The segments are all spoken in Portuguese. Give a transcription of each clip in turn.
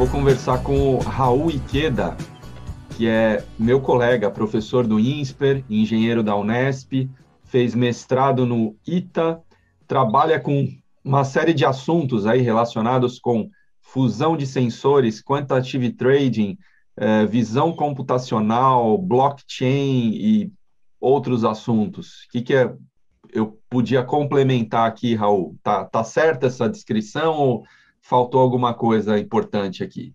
vou conversar com o Raul Iqueda, que é meu colega, professor do INSPER, engenheiro da Unesp, fez mestrado no ITA, trabalha com uma série de assuntos aí relacionados com fusão de sensores, quantitative trading, eh, visão computacional, blockchain e outros assuntos. O que, que é, eu podia complementar aqui, Raul? Tá, tá certa essa descrição ou faltou alguma coisa importante aqui?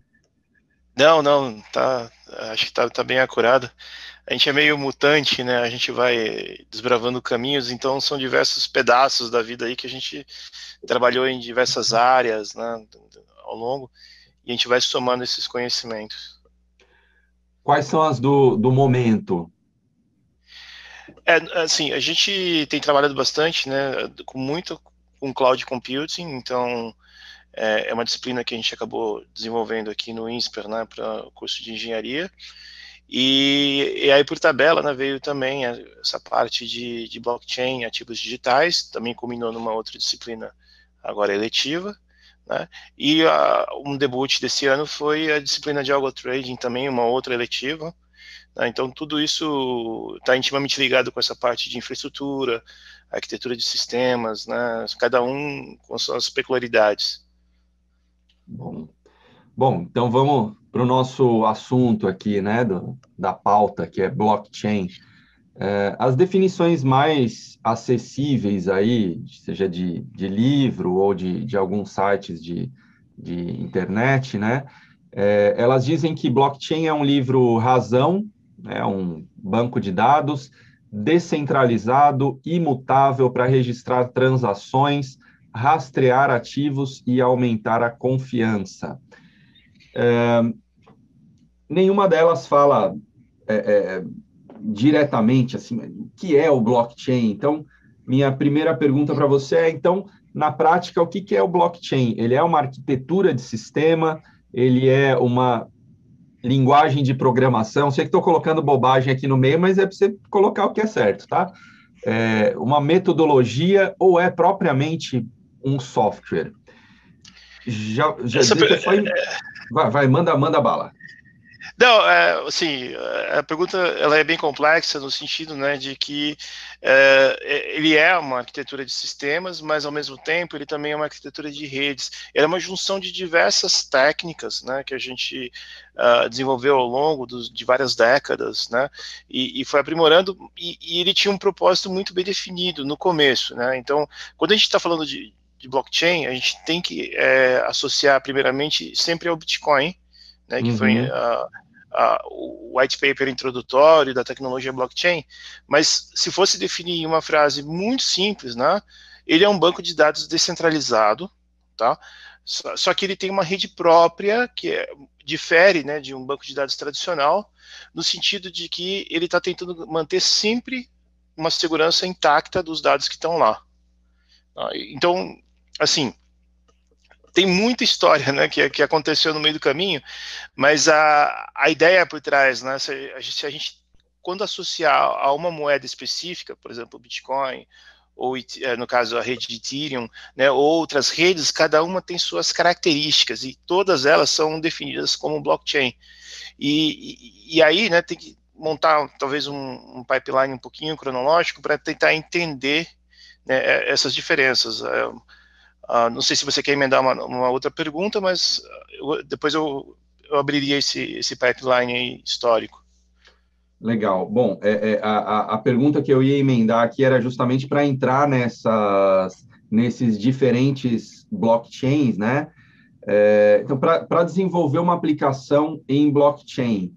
Não, não, tá, acho que tá, tá bem acurado. A gente é meio mutante, né? A gente vai desbravando caminhos, então são diversos pedaços da vida aí que a gente trabalhou em diversas áreas, né, ao longo, e a gente vai somando esses conhecimentos. Quais são as do, do momento? É, assim, a gente tem trabalhado bastante, né, com muito com cloud computing, então é, é uma disciplina que a gente acabou desenvolvendo aqui no INSPER, né, para o curso de engenharia. E, e, aí, por tabela, né, veio também essa parte de, de blockchain, ativos digitais, também combinou numa outra disciplina agora eletiva. Né, e a, um debut desse ano foi a disciplina de algo trading, também uma outra eletiva. Né, então, tudo isso está intimamente ligado com essa parte de infraestrutura, arquitetura de sistemas, né, cada um com suas peculiaridades. Bom, bom então vamos para o nosso assunto aqui, né, do, da pauta, que é blockchain. É, as definições mais acessíveis aí, seja de, de livro ou de, de alguns sites de, de internet, né, é, elas dizem que blockchain é um livro razão, é um banco de dados descentralizado, imutável para registrar transações, rastrear ativos e aumentar a confiança. É, nenhuma delas fala é, é, diretamente assim o que é o blockchain. Então, minha primeira pergunta para você é então, na prática, o que, que é o blockchain? Ele é uma arquitetura de sistema? Ele é uma linguagem de programação? Sei que estou colocando bobagem aqui no meio, mas é para você colocar o que é certo, tá? É uma metodologia ou é propriamente um software. Já, já Essa, foi... vai, vai, manda, manda bala. Não, é, assim, a pergunta ela é bem complexa no sentido, né, de que é, ele é uma arquitetura de sistemas, mas ao mesmo tempo ele também é uma arquitetura de redes. Ele é uma junção de diversas técnicas, né, que a gente uh, desenvolveu ao longo dos, de várias décadas, né, e, e foi aprimorando. E, e, ele tinha um propósito muito bem definido no começo, né. Então, quando a gente está falando de, de blockchain, a gente tem que é, associar primeiramente sempre ao Bitcoin, né, que uhum. foi uh, o white paper introdutório da tecnologia blockchain, mas se fosse definir em uma frase muito simples, né, ele é um banco de dados descentralizado, tá? Só, só que ele tem uma rede própria que é, difere, né, de um banco de dados tradicional, no sentido de que ele está tentando manter sempre uma segurança intacta dos dados que estão lá. Tá? Então, assim, tem muita história né, que, que aconteceu no meio do caminho, mas a, a ideia por trás, né, se a, gente, se a gente, quando associar a uma moeda específica, por exemplo, o Bitcoin, ou eh, no caso a rede de Ethereum, né, outras redes, cada uma tem suas características e todas elas são definidas como blockchain. E, e, e aí, né, tem que montar talvez um, um pipeline um pouquinho cronológico para tentar entender né, essas diferenças. Uh, não sei se você quer emendar uma, uma outra pergunta, mas eu, depois eu, eu, abriria esse, esse pipeline histórico. Legal. Bom, é, é, a, a pergunta que eu ia emendar aqui era justamente para entrar nessas, nesses diferentes blockchains, né? É, então, para desenvolver uma aplicação em blockchain,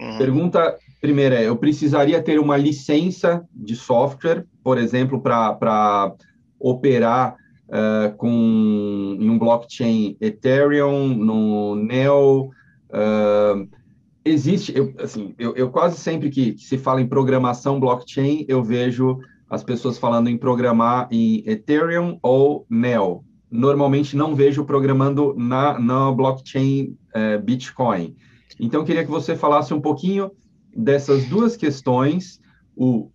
uhum. pergunta primeira é: eu precisaria ter uma licença de software, por exemplo, para operar uh, com em um blockchain Ethereum, no Neo. Uh, existe, eu, assim, eu, eu, quase sempre que, que se fala em programação blockchain, eu vejo as pessoas falando em programar em Ethereum ou Neo. Normalmente não vejo programando na, na blockchain uh, Bitcoin. Então, queria que você falasse um pouquinho dessas duas questões, o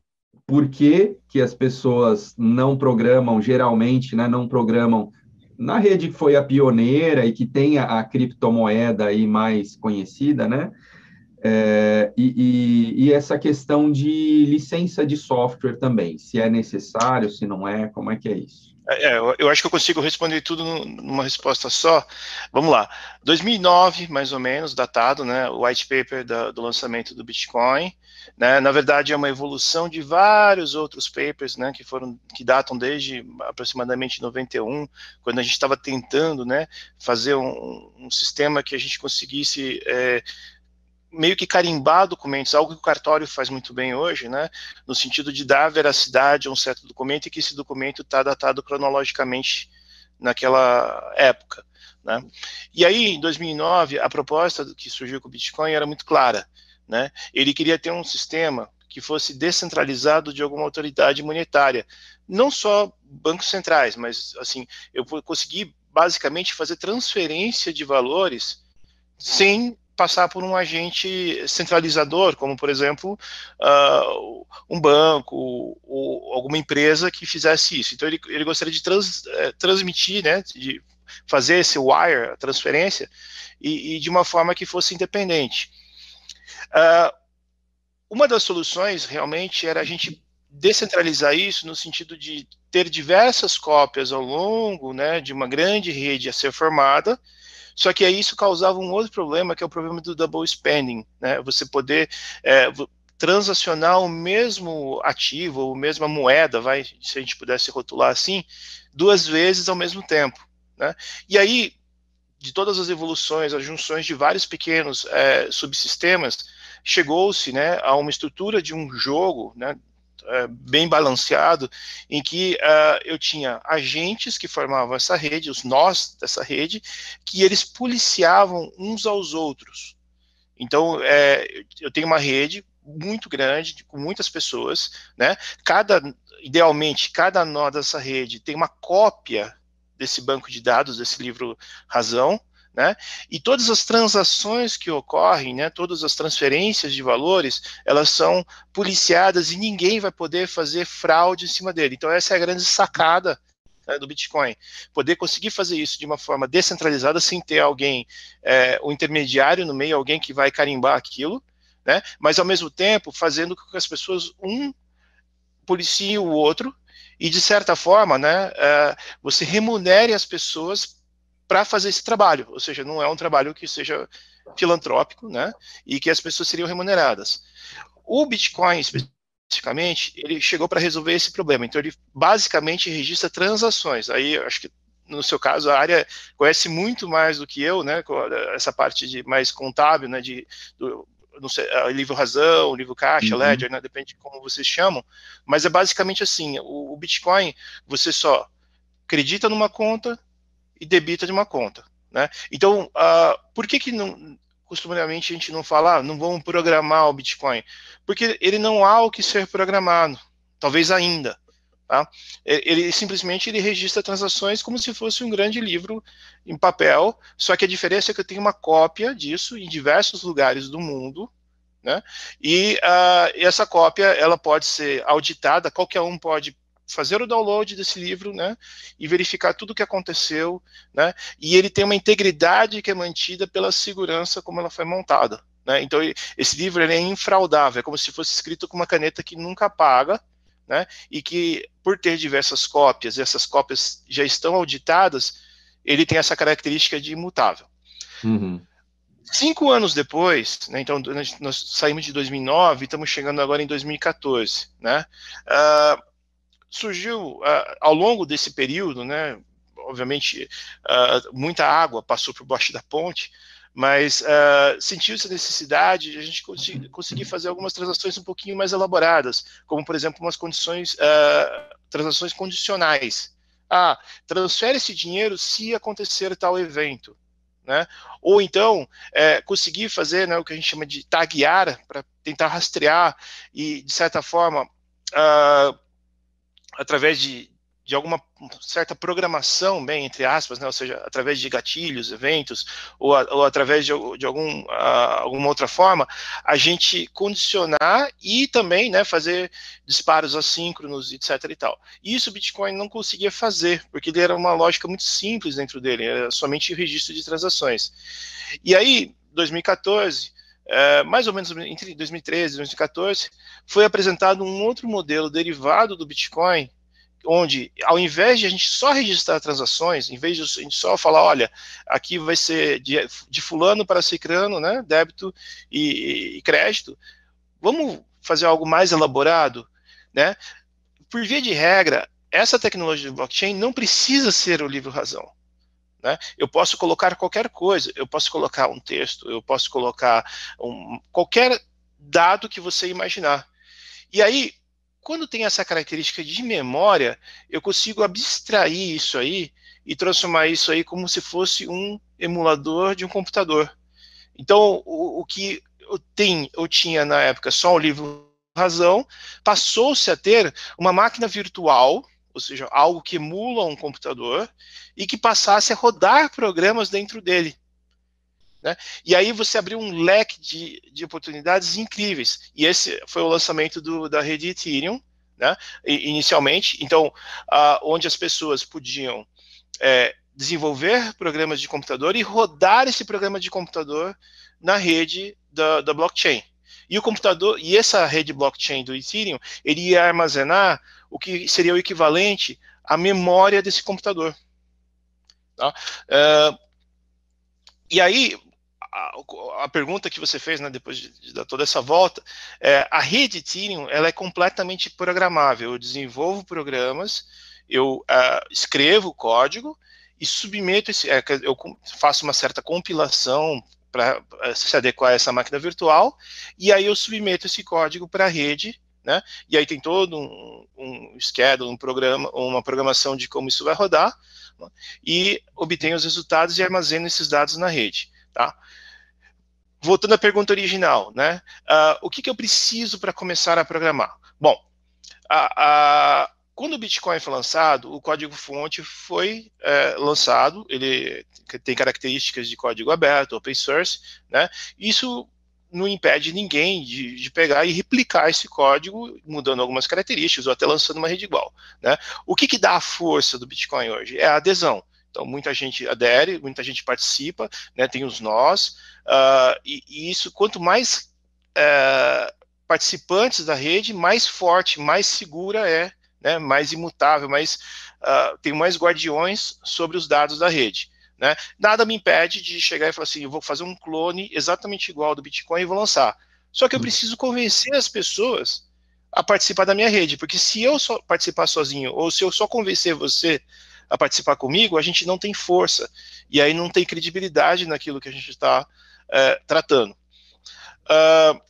por que, que as pessoas não programam, geralmente, né, não programam na rede que foi a pioneira e que tem a, a criptomoeda aí mais conhecida, né? É, e, e, e, essa questão de licença de software também, se é necessário, se não é, como é que é isso? É, eu acho que eu consigo responder tudo numa resposta só. Vamos lá. 2009, mais ou menos, datado, né, o white paper da, do lançamento do Bitcoin. Né, na verdade, é uma evolução de vários outros papers, né, que foram, que datam desde aproximadamente 91, quando a gente estava tentando, né, fazer um, um, sistema que a gente conseguisse é, meio que carimbar documentos, algo que o cartório faz muito bem hoje, né, no sentido de dar veracidade a um certo documento e que esse documento está datado cronologicamente naquela época. Né. E aí, em 2009, a proposta que surgiu com o Bitcoin era muito clara. Né, ele queria ter um sistema que fosse descentralizado de alguma autoridade monetária, não só bancos centrais, mas assim, eu consegui basicamente fazer transferência de valores sem passar por um agente centralizador, como, por exemplo, uh, um banco ou alguma empresa que fizesse isso. Então, ele, ele gostaria de trans, eh, transmitir, né, de fazer esse wire, a transferência, e, e de uma forma que fosse independente. Uh, uma das soluções, realmente, era a gente descentralizar isso no sentido de ter diversas cópias ao longo né, de uma grande rede a ser formada, só que aí isso causava um outro problema, que é o problema do double spending, né? Você poder é, transacionar o mesmo ativo, ou a mesma moeda, vai, se a gente pudesse rotular assim, duas vezes ao mesmo tempo, né? E aí, de todas as evoluções, as junções de vários pequenos é, subsistemas, chegou-se né, a uma estrutura de um jogo, né, é, bem balanceado, em que uh, eu tinha agentes que formavam essa rede, os nós dessa rede, que eles policiavam uns aos outros. Então, é, eu tenho uma rede muito grande, com muitas pessoas, né? Cada, idealmente, cada nó dessa rede tem uma cópia desse banco de dados, desse livro Razão, né? E todas as transações que ocorrem, né, todas as transferências de valores, elas são policiadas e ninguém vai poder fazer fraude em cima dele. Então essa é a grande sacada né, do Bitcoin, poder conseguir fazer isso de uma forma descentralizada, sem ter alguém, é, um intermediário no meio, alguém que vai carimbar aquilo, né? Mas ao mesmo tempo fazendo com que as pessoas um policie o outro e de certa forma, né, é, você remunere as pessoas para fazer esse trabalho, ou seja, não é um trabalho que seja filantrópico, né, e que as pessoas seriam remuneradas. O Bitcoin, especificamente, ele chegou para resolver esse problema, então ele basicamente registra transações, aí acho que no seu caso, a área conhece muito mais do que eu, né, essa parte de mais contábil, né, de, do, não sei, livro razão, livro caixa, uhum. ledger, né, depende de como vocês chamam, mas é basicamente assim, o, o Bitcoin, você só acredita numa conta, e debita de uma conta. Né? Então, uh, por que, que não, costumeiramente a gente não fala, ah, não vamos programar o Bitcoin? Porque ele não há o que ser programado, talvez ainda. Tá? Ele simplesmente ele registra transações como se fosse um grande livro em papel, só que a diferença é que eu tenho uma cópia disso em diversos lugares do mundo, né? E uh, essa cópia ela pode ser auditada, qualquer um pode fazer o download desse livro, né, e verificar tudo o que aconteceu, né, e ele tem uma integridade que é mantida pela segurança como ela foi montada, né, então esse livro é infraudável, é como se fosse escrito com uma caneta que nunca apaga, né, e que por ter diversas cópias, e essas cópias já estão auditadas, ele tem essa característica de imutável. Uhum. Cinco anos depois, né, então nós saímos de 2009, estamos chegando agora em 2014, né, uh, surgiu uh, ao longo desse período, né, obviamente uh, muita água passou por baixo da ponte, mas uh, sentiu-se a necessidade de a gente conseguir, conseguir, fazer algumas transações um pouquinho mais elaboradas, como por exemplo umas condições, uh, transações condicionais. Ah, transfere esse dinheiro se acontecer tal evento. Né? Ou então é, conseguir fazer né, o que a gente chama de taguear para tentar rastrear e, de certa forma, uh, através de, de alguma certa programação, bem, entre aspas, né, ou seja, através de gatilhos, eventos, ou, ou através de, de algum, alguma outra forma, a gente condicionar e também né, fazer disparos assíncronos, etc. e tal. Isso o Bitcoin não conseguia fazer, porque ele era uma lógica muito simples dentro dele, era somente o registro de transações. E aí, 2014, é, mais ou menos entre 2013 e 2014, foi apresentado um outro modelo derivado do Bitcoin, onde ao invés de a gente só registrar transações, em vez de a gente só falar, olha, aqui vai ser de, de fulano para cicrano, né, débito e, e, crédito, vamos fazer algo mais elaborado, né? Por via de regra, essa tecnologia de blockchain não precisa ser o livro razão. Né? Eu posso colocar qualquer coisa, eu posso colocar um texto, eu posso colocar um, qualquer dado que você imaginar. E aí, quando tem essa característica de memória, eu consigo abstrair isso aí e transformar isso aí como se fosse um emulador de um computador. Então, o, o que eu, tem, eu tinha na época só o livro razão, passou-se a ter uma máquina virtual, ou seja, algo que emula um computador e que passasse a rodar programas dentro dele. Né? E aí você abriu um leque de, de oportunidades incríveis. E esse foi o lançamento do, da rede Ethereum, né? inicialmente. Então, onde as pessoas podiam é, desenvolver programas de computador e rodar esse programa de computador na rede da, da blockchain. E o computador, e essa rede blockchain do Ethereum, ele ia armazenar o que seria o equivalente à memória desse computador. Tá? Uh, e aí, a, a, pergunta que você fez, né, depois de, de toda essa volta, é, a rede Ethereum ela é completamente programável. Eu desenvolvo programas, eu uh, escrevo código e submeto esse, é, eu faço uma certa compilação para se adequar a essa máquina virtual e aí eu submeto esse código para a rede, né? E aí tem todo um, um schedule, um programa, uma programação de como isso vai rodar né, e obtenho os resultados e armazeno esses dados na rede, tá? voltando à pergunta original, né? Uh, o que, que eu preciso para começar a programar? Bom, a, a, quando o Bitcoin foi lançado, o código-fonte foi é, lançado, ele tem características de código aberto, open source, né? Isso não impede ninguém de, de, pegar e replicar esse código, mudando algumas características, ou até lançando uma rede igual. Né? O que, que dá a força do Bitcoin hoje? É a adesão. Então, muita gente adere, muita gente participa, né, tem os nós, uh, e, e, isso, quanto mais uh, participantes da rede, mais forte, mais segura é, né, mais imutável, mais, uh, tem mais guardiões sobre os dados da rede. Né? Nada me impede de chegar e falar assim, eu vou fazer um clone exatamente igual ao do Bitcoin e vou lançar. Só que eu hum. preciso convencer as pessoas a participar da minha rede, porque se eu só participar sozinho, ou se eu só convencer você a participar comigo, a gente não tem força. E aí não tem credibilidade naquilo que a gente está é, tratando. Uh,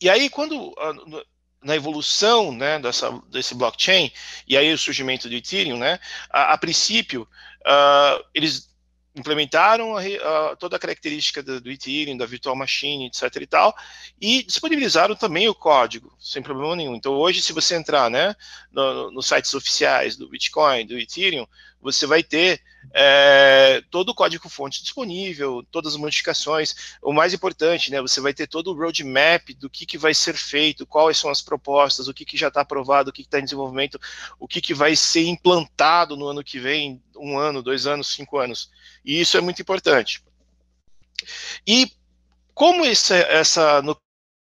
e aí, quando uh, na evolução né, dessa, desse blockchain, e aí o surgimento do Ethereum, né, a, a princípio, uh, eles implementaram a, a, toda a característica do, do, Ethereum, da virtual machine, etc e tal, e disponibilizaram também o código, sem problema nenhum. Então hoje, se você entrar, né, no, nos sites oficiais do Bitcoin, do Ethereum, você vai ter é, todo o código-fonte disponível, todas as modificações. O mais importante, né, você vai ter todo o roadmap do que, que vai ser feito, quais são as propostas, o que, que já está aprovado, o que está em desenvolvimento, o que, que vai ser implantado no ano que vem, um ano, dois anos, cinco anos. E isso é muito importante. E como esse, essa, no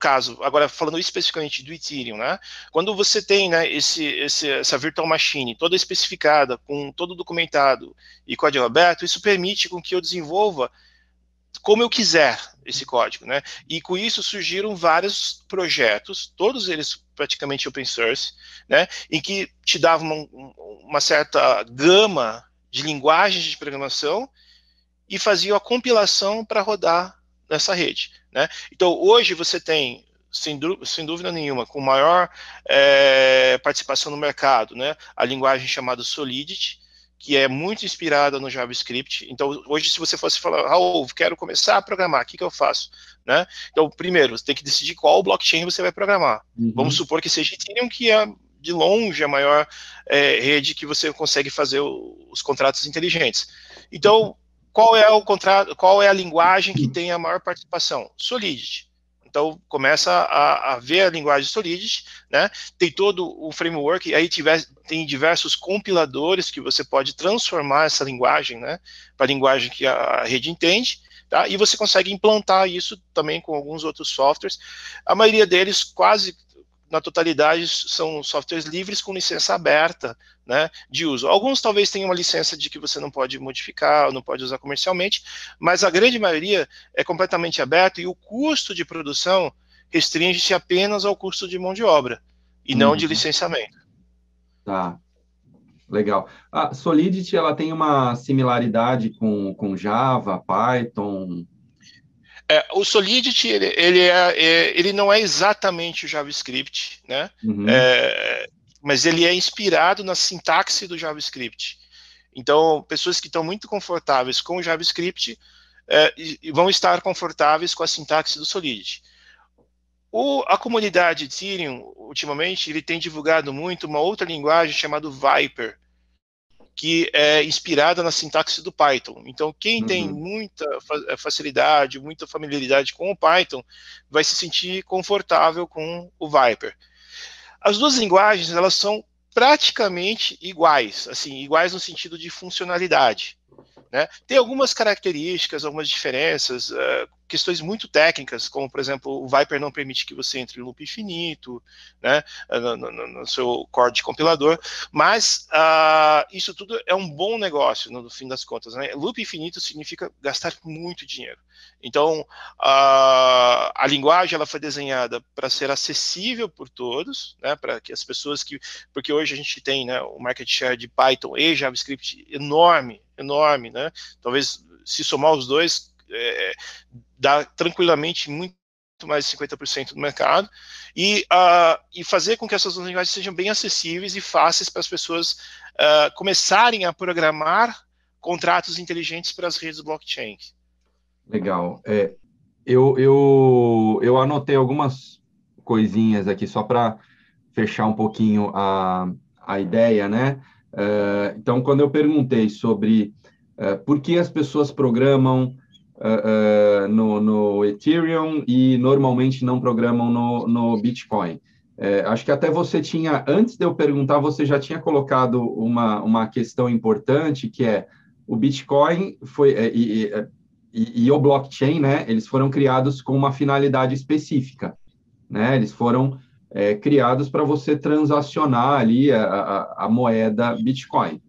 caso, agora falando especificamente do Ethereum, né? Quando você tem, né, esse, esse, essa virtual machine toda especificada, com todo documentado e código aberto, isso permite com que eu desenvolva como eu quiser esse código, né? E com isso surgiram vários projetos, todos eles praticamente open source, né? Em que te davam uma, uma certa gama de linguagens de programação e faziam a compilação para rodar nessa rede. Né? Então, hoje você tem, sem, dúvida nenhuma, com maior é, participação no mercado, né? a linguagem chamada Solidity, que é muito inspirada no JavaScript. Então, hoje, se você fosse falar, Raul, quero começar a programar, o que, que eu faço? Né? Então, primeiro, você tem que decidir qual blockchain você vai programar. Uhum. Vamos supor que seja Ethereum, que é de longe a maior é, rede que você consegue fazer o, os contratos inteligentes. Então, qual é o contrato, qual é a linguagem que tem a maior participação? Solidity. Então começa a, a, ver a linguagem Solidity, né? Tem todo o framework, aí tiver, tem diversos compiladores que você pode transformar essa linguagem, né? Para a linguagem que a rede entende, tá? E você consegue implantar isso também com alguns outros softwares. A maioria deles quase na totalidade, são softwares livres com licença aberta né, de uso. Alguns talvez tenham uma licença de que você não pode modificar, não pode usar comercialmente, mas a grande maioria é completamente aberto e o custo de produção restringe-se apenas ao custo de mão de obra e uhum. não de uhum. licenciamento. Tá. Legal. A Solidity ela tem uma similaridade com, com Java, Python, é, o Solidity ele, ele, é, é, ele não é exatamente o JavaScript, né? Uhum. É, mas ele é inspirado na sintaxe do JavaScript. Então, pessoas que estão muito confortáveis com o JavaScript é, vão estar confortáveis com a sintaxe do Solidity. O, a comunidade Ethereum, ultimamente, ele tem divulgado muito uma outra linguagem chamada Viper, que é inspirada na sintaxe do Python. Então, quem uhum. tem muita eh, facilidade, muita familiaridade com o Python, vai se sentir confortável com o Viper. As duas linguagens, elas são praticamente iguais, assim, iguais no sentido de funcionalidade. Né? Tem algumas características, algumas diferenças, uh, questões muito técnicas, como, por exemplo, o Viper não permite que você entre em loop infinito, né, no, no, no seu core de compilador, mas uh, isso tudo é um bom negócio, no, fim das contas. Né? Loop infinito significa gastar muito dinheiro. Então, uh, a linguagem ela foi desenhada para ser acessível por todos, né, para que as pessoas que... Porque hoje a gente tem né, o market share de Python e JavaScript enorme, enorme, né? Talvez se somar os dois, é, dá tranquilamente muito mais de 50% do mercado, e, e fazer com que essas linguagens sejam bem acessíveis e fáceis para as pessoas uh, começarem a programar contratos inteligentes para as redes blockchain. Legal. É, eu, eu, eu anotei algumas coisinhas aqui só para fechar um pouquinho a, a ideia, né? Uh, então, quando eu perguntei sobre uh, por que as pessoas programam uh, no, no, Ethereum e normalmente não programam no, no Bitcoin, acho que até você tinha, antes de eu perguntar, você já tinha colocado uma, uma questão importante, que é o Bitcoin foi, e, e, e o blockchain, né, eles foram criados com uma finalidade específica, né, eles foram é, criados para você transacionar ali a, a, a moeda Bitcoin.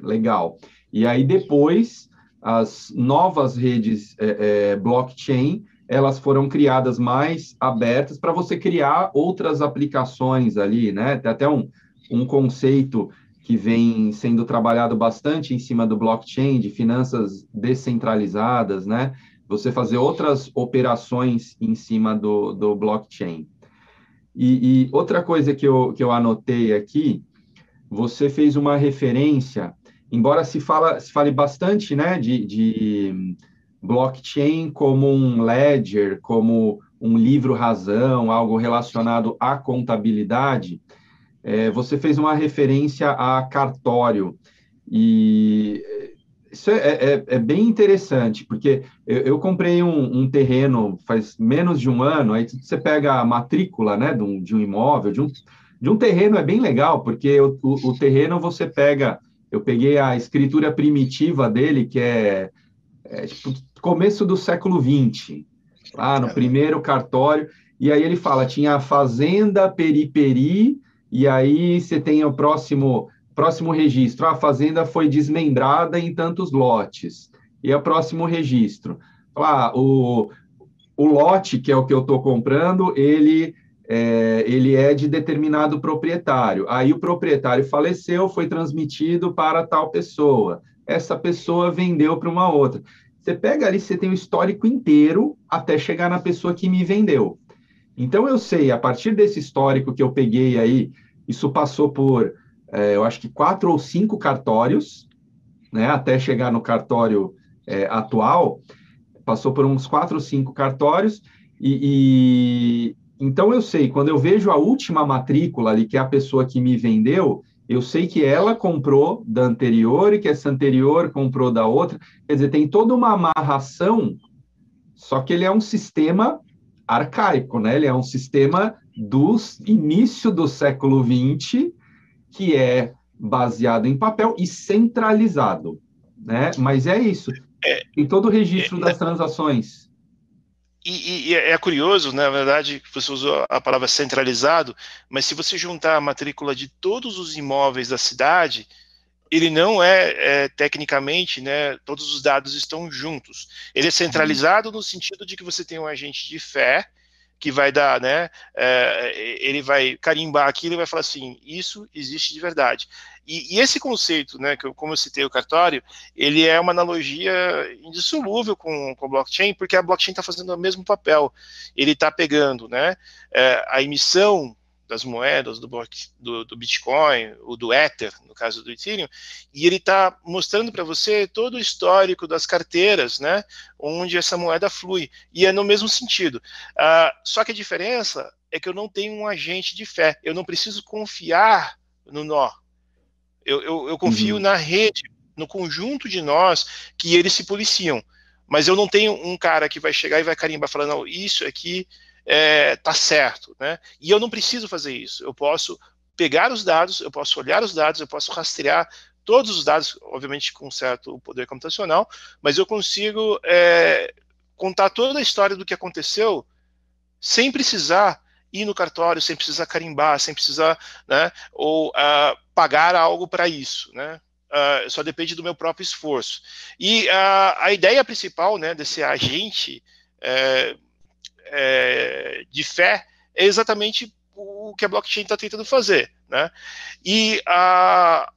Legal. E aí depois as novas redes é, é, blockchain elas foram criadas mais abertas para você criar outras aplicações ali, né? Tem até um, um conceito que vem sendo trabalhado bastante em cima do blockchain, de finanças descentralizadas, né? Você fazer outras operações em cima do, do blockchain. E, e, outra coisa que eu, que eu anotei aqui, você fez uma referência, embora se, fala, se fale bastante né, de, de blockchain como um ledger, como um livro-razão, algo relacionado à contabilidade, é, você fez uma referência a cartório. E isso é, é, é, bem interessante, porque eu, eu comprei um, um, terreno faz menos de um ano, aí você pega a matrícula né, de, um, de um imóvel, de um, de um terreno é bem legal, porque o, o, o, terreno você pega, eu peguei a escritura primitiva dele, que é, é tipo, começo do século XX, lá no primeiro cartório, e aí ele fala, tinha a fazenda Periperi, e aí você tem o próximo Próximo registro, a fazenda foi desmembrada em tantos lotes. E o próximo registro, ah, o, o lote, que é o que eu estou comprando, ele é, ele é de determinado proprietário. Aí o proprietário faleceu, foi transmitido para tal pessoa. Essa pessoa vendeu para uma outra. Você pega ali, você tem o histórico inteiro até chegar na pessoa que me vendeu. Então eu sei, a partir desse histórico que eu peguei aí, isso passou por é, eu acho que quatro ou cinco cartórios, né, até chegar no cartório é, atual, passou por uns quatro ou cinco cartórios, e, então eu sei, quando eu vejo a última matrícula ali, que é a pessoa que me vendeu, eu sei que ela comprou da anterior e que essa anterior comprou da outra. Quer dizer, tem toda uma amarração, só que ele é um sistema arcaico, né? Ele é um sistema do início do século XX, que é baseado em papel e centralizado, né? Mas é isso. É, tem todo o registro é, das transações. E, e, é curioso, né, na verdade, você usou a palavra centralizado, mas se você juntar a matrícula de todos os imóveis da cidade, ele não é, é, tecnicamente, né, todos os dados estão juntos. Ele é centralizado no sentido de que você tem um agente de fé que vai dar, né, é, ele vai carimbar aquilo e vai falar assim, isso existe de verdade. E, e, esse conceito, né, que eu, como eu citei o cartório, ele é uma analogia indissolúvel com, com o blockchain, porque a blockchain está fazendo o mesmo papel. Ele está pegando, né, é, a emissão das moedas, do, do, do, Bitcoin, ou do Ether, no caso do Ethereum, e ele está mostrando para você todo o histórico das carteiras, né, onde essa moeda flui, e é no mesmo sentido. Uh, só que a diferença é que eu não tenho um agente de fé, eu não preciso confiar no nó, eu, eu, eu confio uhum. na rede, no conjunto de nós, que eles se policiam, mas eu não tenho um cara que vai chegar e vai carimbar falando, não, isso aqui é, tá certo, né? E eu não preciso fazer isso. Eu posso pegar os dados, eu posso olhar os dados, eu posso rastrear todos os dados, obviamente com certo poder computacional, mas eu consigo é, contar toda a história do que aconteceu sem precisar ir no cartório, sem precisar carimbar, sem precisar, né, ou uh, pagar algo para isso, né? Uh, só depende do meu próprio esforço. E uh, a ideia principal, né, desse agente é, é, de fé é exatamente o que a blockchain está tentando fazer. Né? E a,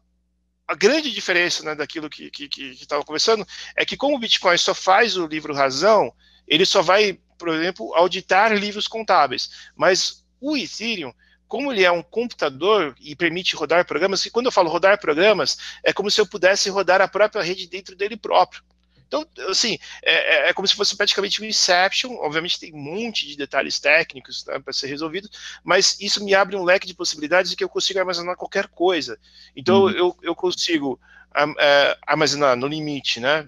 a grande diferença né, daquilo que estava conversando é que, como o Bitcoin só faz o livro razão, ele só vai, por exemplo, auditar livros contábeis. Mas o Ethereum, como ele é um computador e permite rodar programas, e quando eu falo rodar programas, é como se eu pudesse rodar a própria rede dentro dele próprio. Então, assim, é, é, é, como se fosse praticamente um Inception. Obviamente, tem um monte de detalhes técnicos tá, para ser resolvido, mas isso me abre um leque de possibilidades de que eu consigo armazenar qualquer coisa. Então, uhum. eu, eu consigo é, armazenar no limite, né?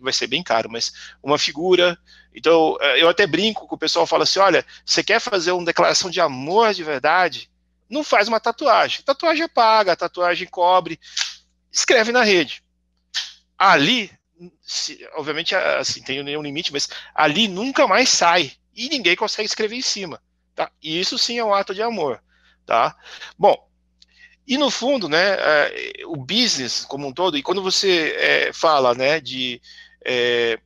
Vai ser bem caro, mas uma figura. Então, é, eu até brinco com o pessoal, fala assim: olha, você quer fazer uma declaração de amor de verdade? Não faz uma tatuagem. Tatuagem é paga, tatuagem cobre. Escreve na rede. Ali se, obviamente, assim, tem nenhum limite, mas ali nunca mais sai e ninguém consegue escrever em cima, tá? E isso sim é um ato de amor, tá? Bom, e no fundo, né, é, o business como um todo, e quando você é, fala, né, de é,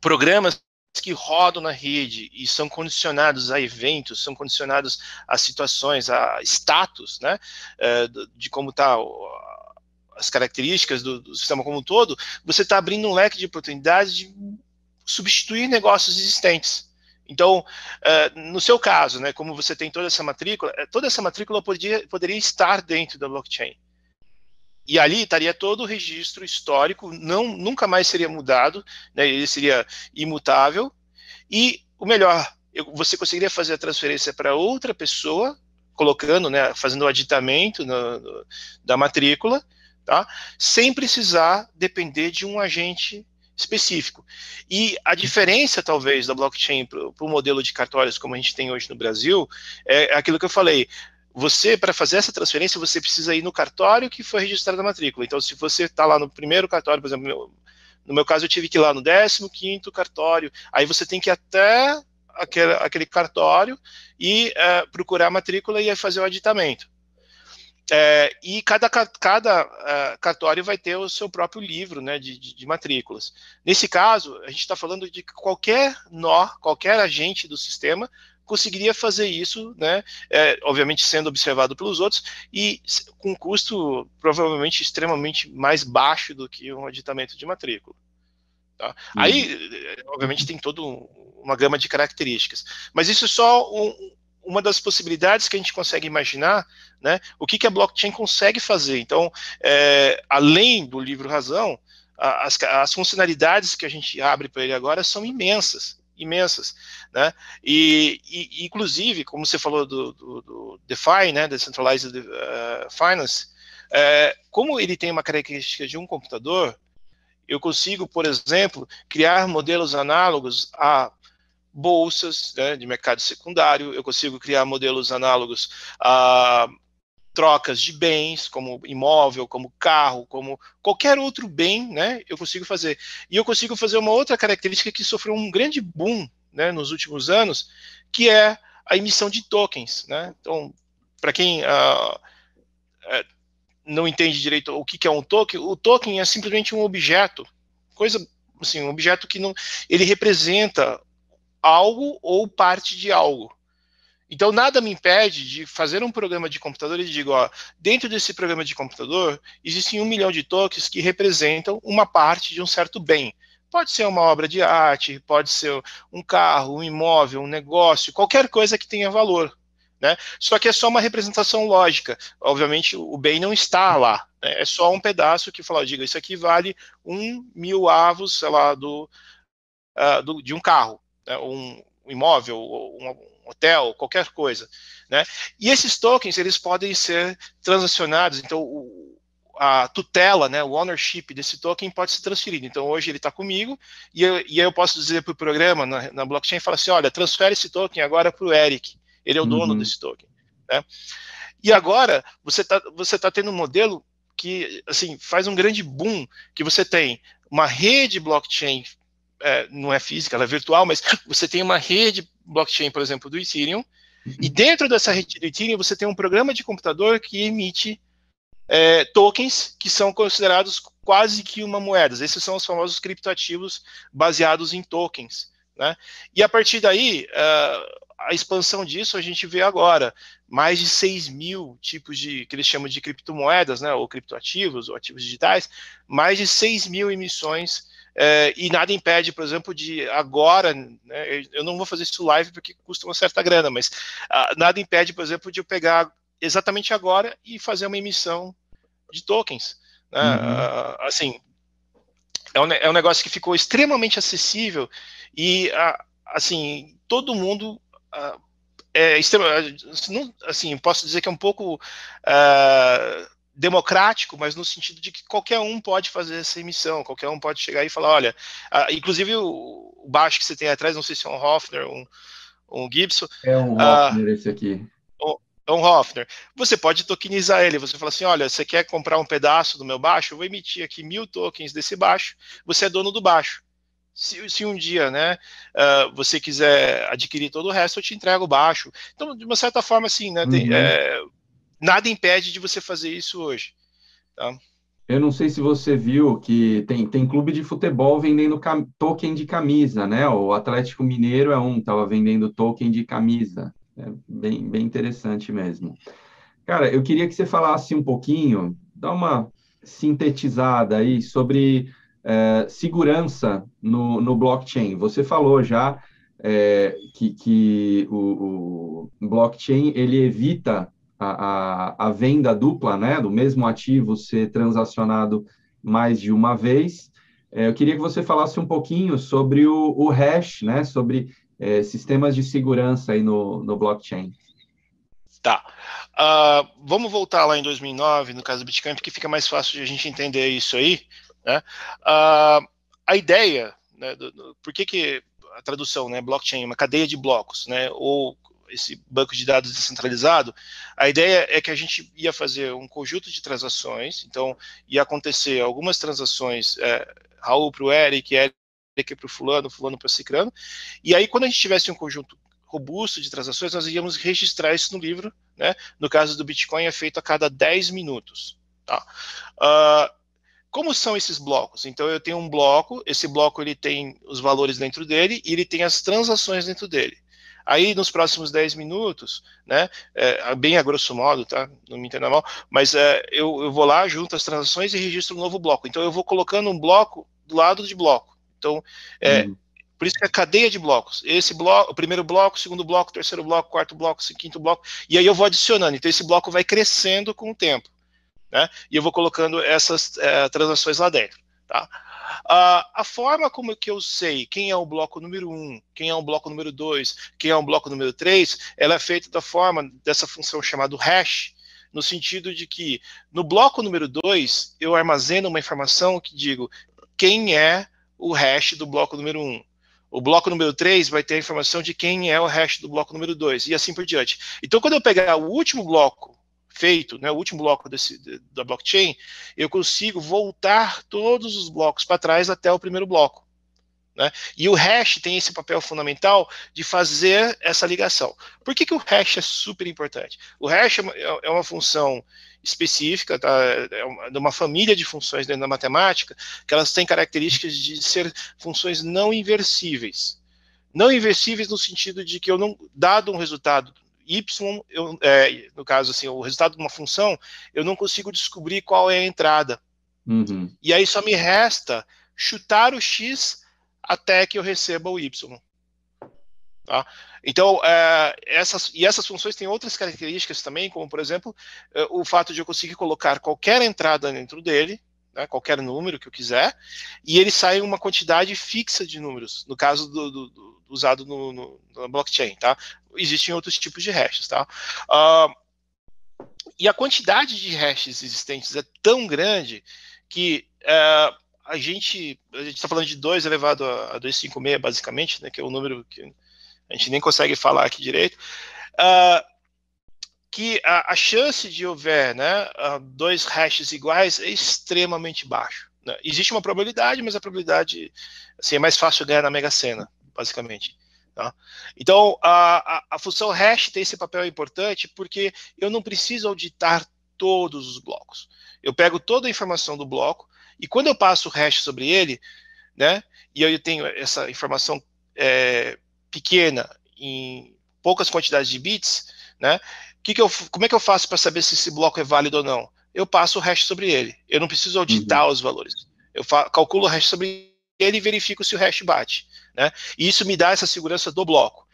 programas que rodam na rede e são condicionados a eventos, são condicionados a situações, a status, né, de como está as características do, do sistema como um todo, você está abrindo um leque de oportunidades de substituir negócios existentes. Então, uh, no seu caso, né, como você tem toda essa matrícula, eh, toda essa matrícula poderia, poderia estar dentro da blockchain. E ali estaria todo o registro histórico, não, nunca mais seria mudado, né, ele seria imutável. E o melhor, você conseguiria fazer a transferência para outra pessoa, colocando, né, fazendo o aditamento no, no, da matrícula, tá? sem precisar depender de um agente específico. E a diferença, talvez, da blockchain para o modelo de cartórios como a gente tem hoje no Brasil é aquilo que eu falei. Você, para fazer essa transferência, você precisa ir no cartório que foi registrado a matrícula. Então, se você está lá no primeiro cartório, por exemplo, no meu caso, eu tive que ir lá no 15 cartório, aí você tem que ir até aquele, aquele cartório e uh, procurar a matrícula e fazer o aditamento. É, e cada, cada uh, cartório vai ter o seu próprio livro né, de, de, de matrículas. Nesse caso, a gente está falando de que qualquer nó, qualquer agente do sistema conseguiria fazer isso, né, é, obviamente sendo observado pelos outros, e com um custo provavelmente extremamente mais baixo do que um aditamento de matrícula. Tá? Uhum. Aí, obviamente, tem toda uma gama de características. Mas isso é só um, uma das possibilidades que a gente consegue imaginar, né, o que, que a blockchain consegue fazer. Então, é, além do livro razão, as, as, funcionalidades que a gente abre para ele agora são imensas. imensas, né? E, e inclusive, como você falou do, do, do DeFi, né, Decentralized uh, Finance, é, como ele tem uma característica de um computador, eu consigo, por exemplo, criar modelos análogos a bolsas né, de mercado secundário, eu consigo criar modelos análogos a trocas de bens, como imóvel, como carro, como qualquer outro bem, né, eu consigo fazer. E eu consigo fazer uma outra característica que sofreu um grande boom né, nos últimos anos, que é a emissão de tokens. Né? Então, para quem uh, não entende direito o que, que é um token, o token é simplesmente um objeto, coisa assim, um objeto que não, ele representa algo ou parte de algo. Então, nada me impede de fazer um programa de computador e digo, ó, dentro desse programa de computador, existem um milhão de tokens que representam uma parte de um certo bem. Pode ser uma obra de arte, pode ser um carro, um imóvel, um negócio, qualquer coisa que tenha valor. Né? Só que é só uma representação lógica. Obviamente, o bem não está lá. Né? É só um pedaço que fala, diga, isso aqui vale um mil avos, sei lá, do, uh, do de um carro? Um, um imóvel, um, hotel, qualquer coisa, né? E esses tokens eles podem ser transacionados. Então o, a tutela, né, o ownership desse token pode ser transferido. Então hoje ele está comigo e eu, e eu posso dizer para o programa na, na blockchain, fala assim, olha, transfere esse token agora para o Eric. Ele é o dono uhum. desse token, né? E agora você está você tá tendo um modelo que assim faz um grande boom que você tem uma rede blockchain é, não é física, ela é virtual, mas você tem uma rede blockchain, por exemplo, do Ethereum, e uhum. dentro dessa rede do Ethereum você tem um programa de computador que emite é, tokens que são considerados quase que uma moeda. Esses são os famosos criptoativos baseados em tokens. Né? E a partir daí, uh, a expansão disso a gente vê agora. Mais de 6 mil tipos de, que eles chamam de criptomoedas, né, ou criptoativos, ou ativos digitais, mais de 6 mil emissões é, e nada impede, por exemplo, de agora, né, eu não vou fazer isso live porque custa uma certa grana, mas uh, nada impede, por exemplo, de eu pegar exatamente agora e fazer uma emissão de tokens. Né? Uhum. Uh, assim, é um, é um, negócio que ficou extremamente acessível e, uh, assim, todo mundo é extremo, assim, posso dizer que é um pouco democrático, mas no sentido de que qualquer um pode fazer essa emissão, qualquer um pode chegar e falar, olha, inclusive o, o, baixo que você tem atrás, não sei se é um Hofner, um, um Gibson. É um ah, Hofner uh, esse aqui. É um Hofner. Você pode tokenizar ele, você fala assim, olha, você quer comprar um pedaço do meu baixo? Eu vou emitir aqui mil tokens desse baixo, você é dono do baixo. Se, se, um dia né, uh, você quiser adquirir todo o resto, eu te entrego o baixo. Então, de uma certa forma, assim, né, tem, uhum. é, nada impede de você fazer isso hoje. Tá? Eu não sei se você viu que tem, tem clube de futebol vendendo token de camisa, né? O Atlético Mineiro é um, estava vendendo token de camisa. É bem, bem interessante mesmo. Cara, eu queria que você falasse um pouquinho, dá uma sintetizada aí sobre é, segurança no, no blockchain. Você falou já é, que, que o, o blockchain ele evita a, a, venda dupla, né, do mesmo ativo ser transacionado mais de uma vez. É, eu queria que você falasse um pouquinho sobre o, o hash, né, sobre é, sistemas de segurança aí no, no blockchain. Tá. Uh, vamos voltar lá em 2009, no caso do Bitcoin, porque fica mais fácil de a gente entender isso aí. Né? Uh, a ideia, né, do, do, por que, que a tradução, né, blockchain, é uma cadeia de blocos, né, ou esse banco de dados descentralizado, a ideia é que a gente ia fazer um conjunto de transações, então ia acontecer algumas transações, é, Raul para o Eric, Eric para o fulano, fulano para o cicrano, e aí quando a gente tivesse um conjunto robusto de transações, nós íamos registrar isso no livro, né? no caso do Bitcoin é feito a cada 10 minutos. Tá? Uh, como são esses blocos? Então eu tenho um bloco, esse bloco ele tem os valores dentro dele e ele tem as transações dentro dele. Aí, nos próximos 10 minutos, né, é, bem a grosso modo, tá? Não me entenda mal, mas é, eu, eu vou lá, junto as transações e registro um novo bloco. Então, eu vou colocando um bloco do lado de bloco. Então, é, hum. por isso que é cadeia de blocos. Esse bloco, o primeiro bloco, o segundo bloco, o terceiro bloco, o quarto bloco, o quinto bloco, e aí eu vou adicionando. Então, esse bloco vai crescendo com o tempo. Né? E eu vou colocando essas é, transações lá dentro. Tá? Uh, a forma como que eu sei quem é o bloco número 1, quem é o bloco número 2, quem é o bloco número 3, ela é feita da forma dessa função chamada hash, no sentido de que no bloco número 2 eu armazeno uma informação que digo quem é o hash do bloco número 1. O bloco número 3 vai ter a informação de quem é o hash do bloco número 2, e assim por diante. Então, quando eu pegar o último bloco feito, né, o último bloco desse, da blockchain, eu consigo voltar todos os blocos para trás até o primeiro bloco. Né? E o hash tem esse papel fundamental de fazer essa ligação. Por que, que o hash é super importante? O hash é, é uma função específica, tá? é de uma família de funções dentro da matemática, que elas têm características de ser funções não inversíveis. Não inversíveis no sentido de que eu não, dado um resultado y, eu, é, no caso assim, o resultado de uma função, eu não consigo descobrir qual é a entrada. Uhum. E aí só me resta chutar o x até que eu receba o y. Tá? Então, é, essas, e essas funções têm outras características também, como, por exemplo, é, o fato de eu conseguir colocar qualquer entrada dentro dele, né, qualquer número que eu quiser, e ele sai uma quantidade fixa de números, no caso do, do, do usado no, no, no, blockchain. Tá? Existem outros tipos de hashes. Tá? Uh, e a quantidade de hashes existentes é tão grande que uh, a gente a gente está falando de 2 elevado a 256, basicamente, né, que é o número que a gente nem consegue falar aqui direito, uh, que a, a, chance de houver né, dois hashes iguais é extremamente baixo. Né? Existe uma probabilidade, mas a probabilidade assim, é mais fácil ganhar na Mega Sena, basicamente. Tá? Então, a, a, a função hash tem esse papel importante porque eu não preciso auditar todos os blocos. Eu pego toda a informação do bloco e quando eu passo o hash sobre ele, né, e eu tenho essa informação é, pequena em poucas quantidades de bits, né? Que que eu, como é que eu faço para saber se esse bloco é válido ou não? Eu passo o hash sobre ele. Eu não preciso auditar uhum. os valores. Eu calculo o hash sobre ele e verifico se o hash bate, né? E isso me dá essa segurança do bloco.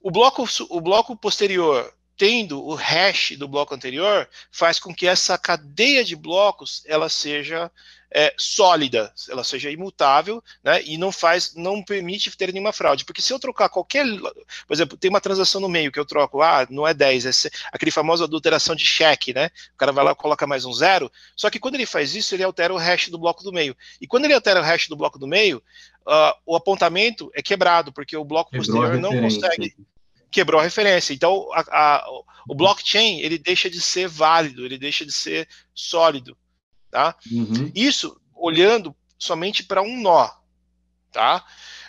O bloco, o bloco posterior tendo o hash do bloco anterior, faz com que essa cadeia de blocos ela seja é, sólida, ela seja imutável, né, e não faz, não permite ter nenhuma fraude, porque se eu trocar qualquer, por exemplo, tem uma transação no meio que eu troco, ah, não é 10, é aquele famoso adulteração de cheque, né, o cara vai lá e coloca mais um zero, só que quando ele faz isso, ele altera o hash do bloco do meio, e quando ele altera o hash do bloco do meio, uh, o apontamento é quebrado, porque o bloco Quebrou posterior não consegue quebrou a referência. Então, a, a, o blockchain ele deixa de ser válido, ele deixa de ser sólido. Tá? Uhum. Isso olhando somente para um nó. Tá?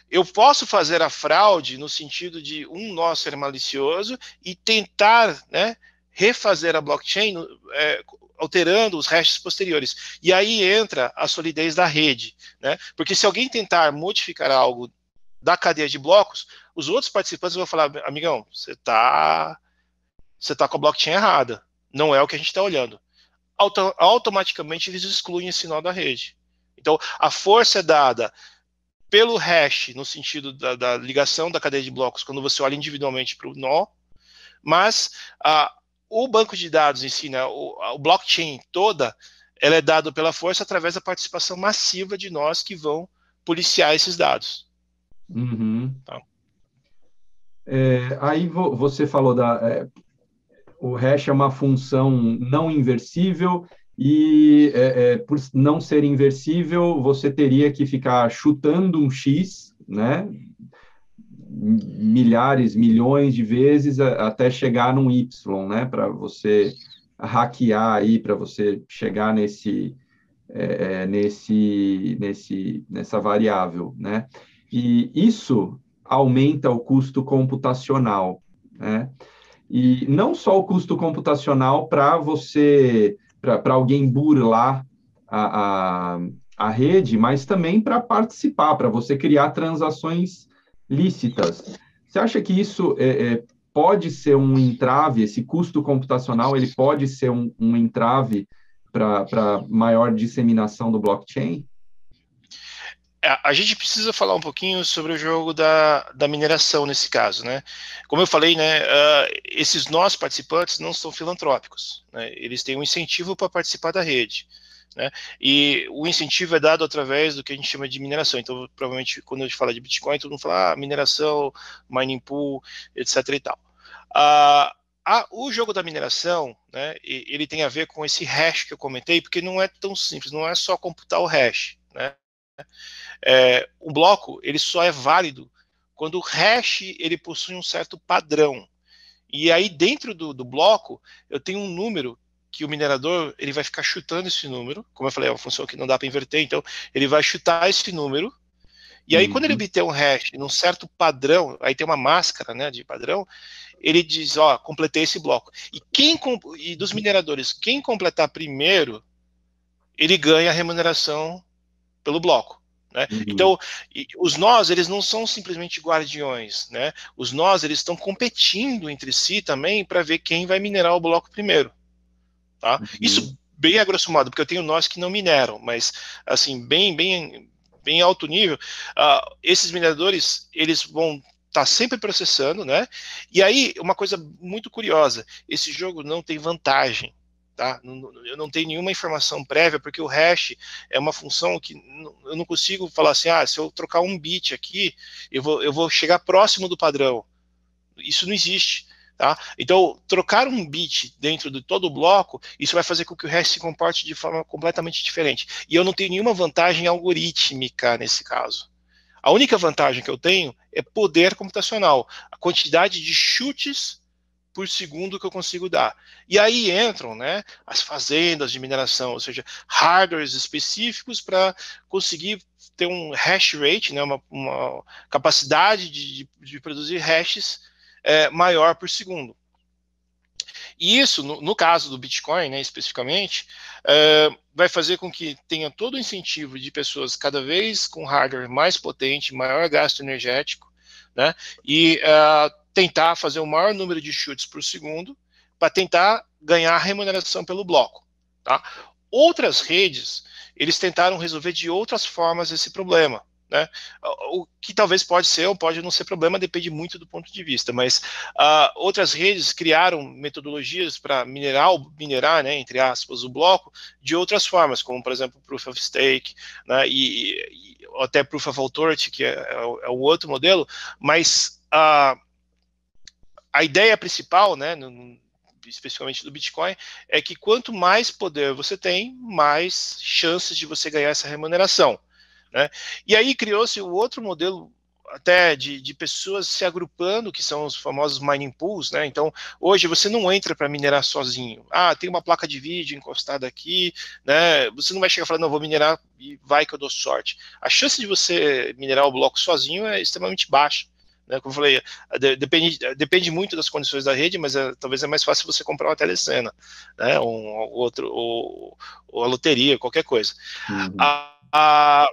Eu posso fazer a fraude no sentido de um nó ser malicioso e tentar né, refazer a blockchain é, alterando os hashes posteriores. E aí entra a solidez da rede. Né? Porque se alguém tentar modificar algo da cadeia de blocos, os outros participantes vão falar, amigão, você está você tá com a blockchain errada. Não é o que a gente está olhando auto automaticamente eles excluem esse nó da rede. Então, a força é dada pelo hash, no sentido da, da ligação da cadeia de blocos, quando você olha individualmente para o nó, mas a, o banco de dados em si, né, o, o blockchain toda, ela é dado pela força através da participação massiva de nós que vão policiar esses dados. Uhum. Tá. É, aí você falou da. É, o hash é uma função não inversível e é, é, por não ser inversível, você teria que ficar chutando um x, né? Milhares, milhões de vezes até chegar num y, né? Para você hackear aí, para você chegar nesse, é, é, nesse, nesse, nessa variável, né? E isso aumenta o custo computacional, né? E não só o custo computacional para você, para alguém burlar a, a, a rede, mas também para participar, para você criar transações lícitas. Você acha que isso é, é, pode ser um entrave, esse custo computacional, ele pode ser um, um entrave para maior disseminação do blockchain? É, a gente precisa falar um pouquinho sobre o jogo da, da mineração nesse caso, né? Como eu falei, né, uh, esses nós participantes não são filantrópicos, né? Eles têm um incentivo para participar da rede. Né? E o incentivo é dado através do que a gente chama de mineração. Então, provavelmente, quando a gente fala de Bitcoin, todo mundo fala ah, mineração, mining pool, etc. e tal. Ah, a, o jogo da mineração, né, ele tem a ver com esse hash que eu comentei, porque não é tão simples, não é só computar o hash. Né? É, o bloco ele só é válido quando o hash ele possui um certo padrão. E aí dentro do, do bloco eu tenho um número que o minerador ele vai ficar chutando esse número, como eu falei, é uma função que não dá para inverter, então ele vai chutar esse número. E aí, uhum. quando ele uhum. obter um hash num certo padrão, aí tem uma máscara né, de padrão, ele diz, ó, completei esse bloco. E quem e dos mineradores, quem completar primeiro, ele ganha a remuneração pelo bloco. Né? Uhum. Então, os nós, eles não são simplesmente guardiões, né? Os nós, eles estão competindo entre si também para ver quem vai minerar o bloco primeiro. Tá? Uhum. Isso bem a grosso modo, porque eu tenho nós que não mineram, mas assim, bem, bem, bem alto nível, uh, esses mineradores, eles vão está sempre processando, né? E aí, uma coisa muito curiosa, esse jogo não tem vantagem, tá? Eu não tenho nenhuma informação prévia, porque o hash é uma função que eu não consigo falar assim, ah, se eu trocar um bit aqui, eu vou, eu vou chegar próximo do padrão. Isso não existe. Tá? Então, trocar um bit dentro de todo o bloco, isso vai fazer com que o hash se comporte de forma completamente diferente. E eu não tenho nenhuma vantagem algorítmica nesse caso. A única vantagem que eu tenho é poder computacional, a quantidade de chutes por segundo que eu consigo dar. E aí entram né, as fazendas de mineração, ou seja, hardwares específicos para conseguir ter um hash rate, né, uma, uma capacidade de, de, produzir hashes é, maior por segundo. E isso, no, no caso do Bitcoin, né, especificamente, é, vai fazer com que tenha todo o incentivo de pessoas cada vez com hardware mais potente, maior gasto energético, né, e é, tentar fazer o maior número de chutes por segundo para tentar ganhar remuneração pelo bloco. Tá? Outras redes, eles tentaram resolver de outras formas esse problema. Né? O que talvez pode ser ou pode não ser problema, depende muito do ponto de vista, mas uh, outras redes criaram metodologias para minerar, minerar, né, entre aspas, o bloco de outras formas, como por exemplo Proof of Stake, né, e, e até Proof of Authority, que é, é, o, é o outro modelo, mas uh, a ideia principal, né, no, especificamente do Bitcoin, é que quanto mais poder você tem, mais chances de você ganhar essa remuneração. Né? E aí criou-se o outro modelo até de, de, pessoas se agrupando, que são os famosos mining pools, né? Então, hoje você não entra para minerar sozinho. Ah, tem uma placa de vídeo encostada aqui, né? Você não vai chegar falando, não, vou minerar e vai que eu dou sorte. A chance de você minerar o bloco sozinho é extremamente baixa. Né? Como eu falei, depende, depende muito das condições da rede, mas é, talvez é mais fácil você comprar uma telecena, né? Um, outro, ou, ou a loteria, qualquer coisa. Uhum. A, a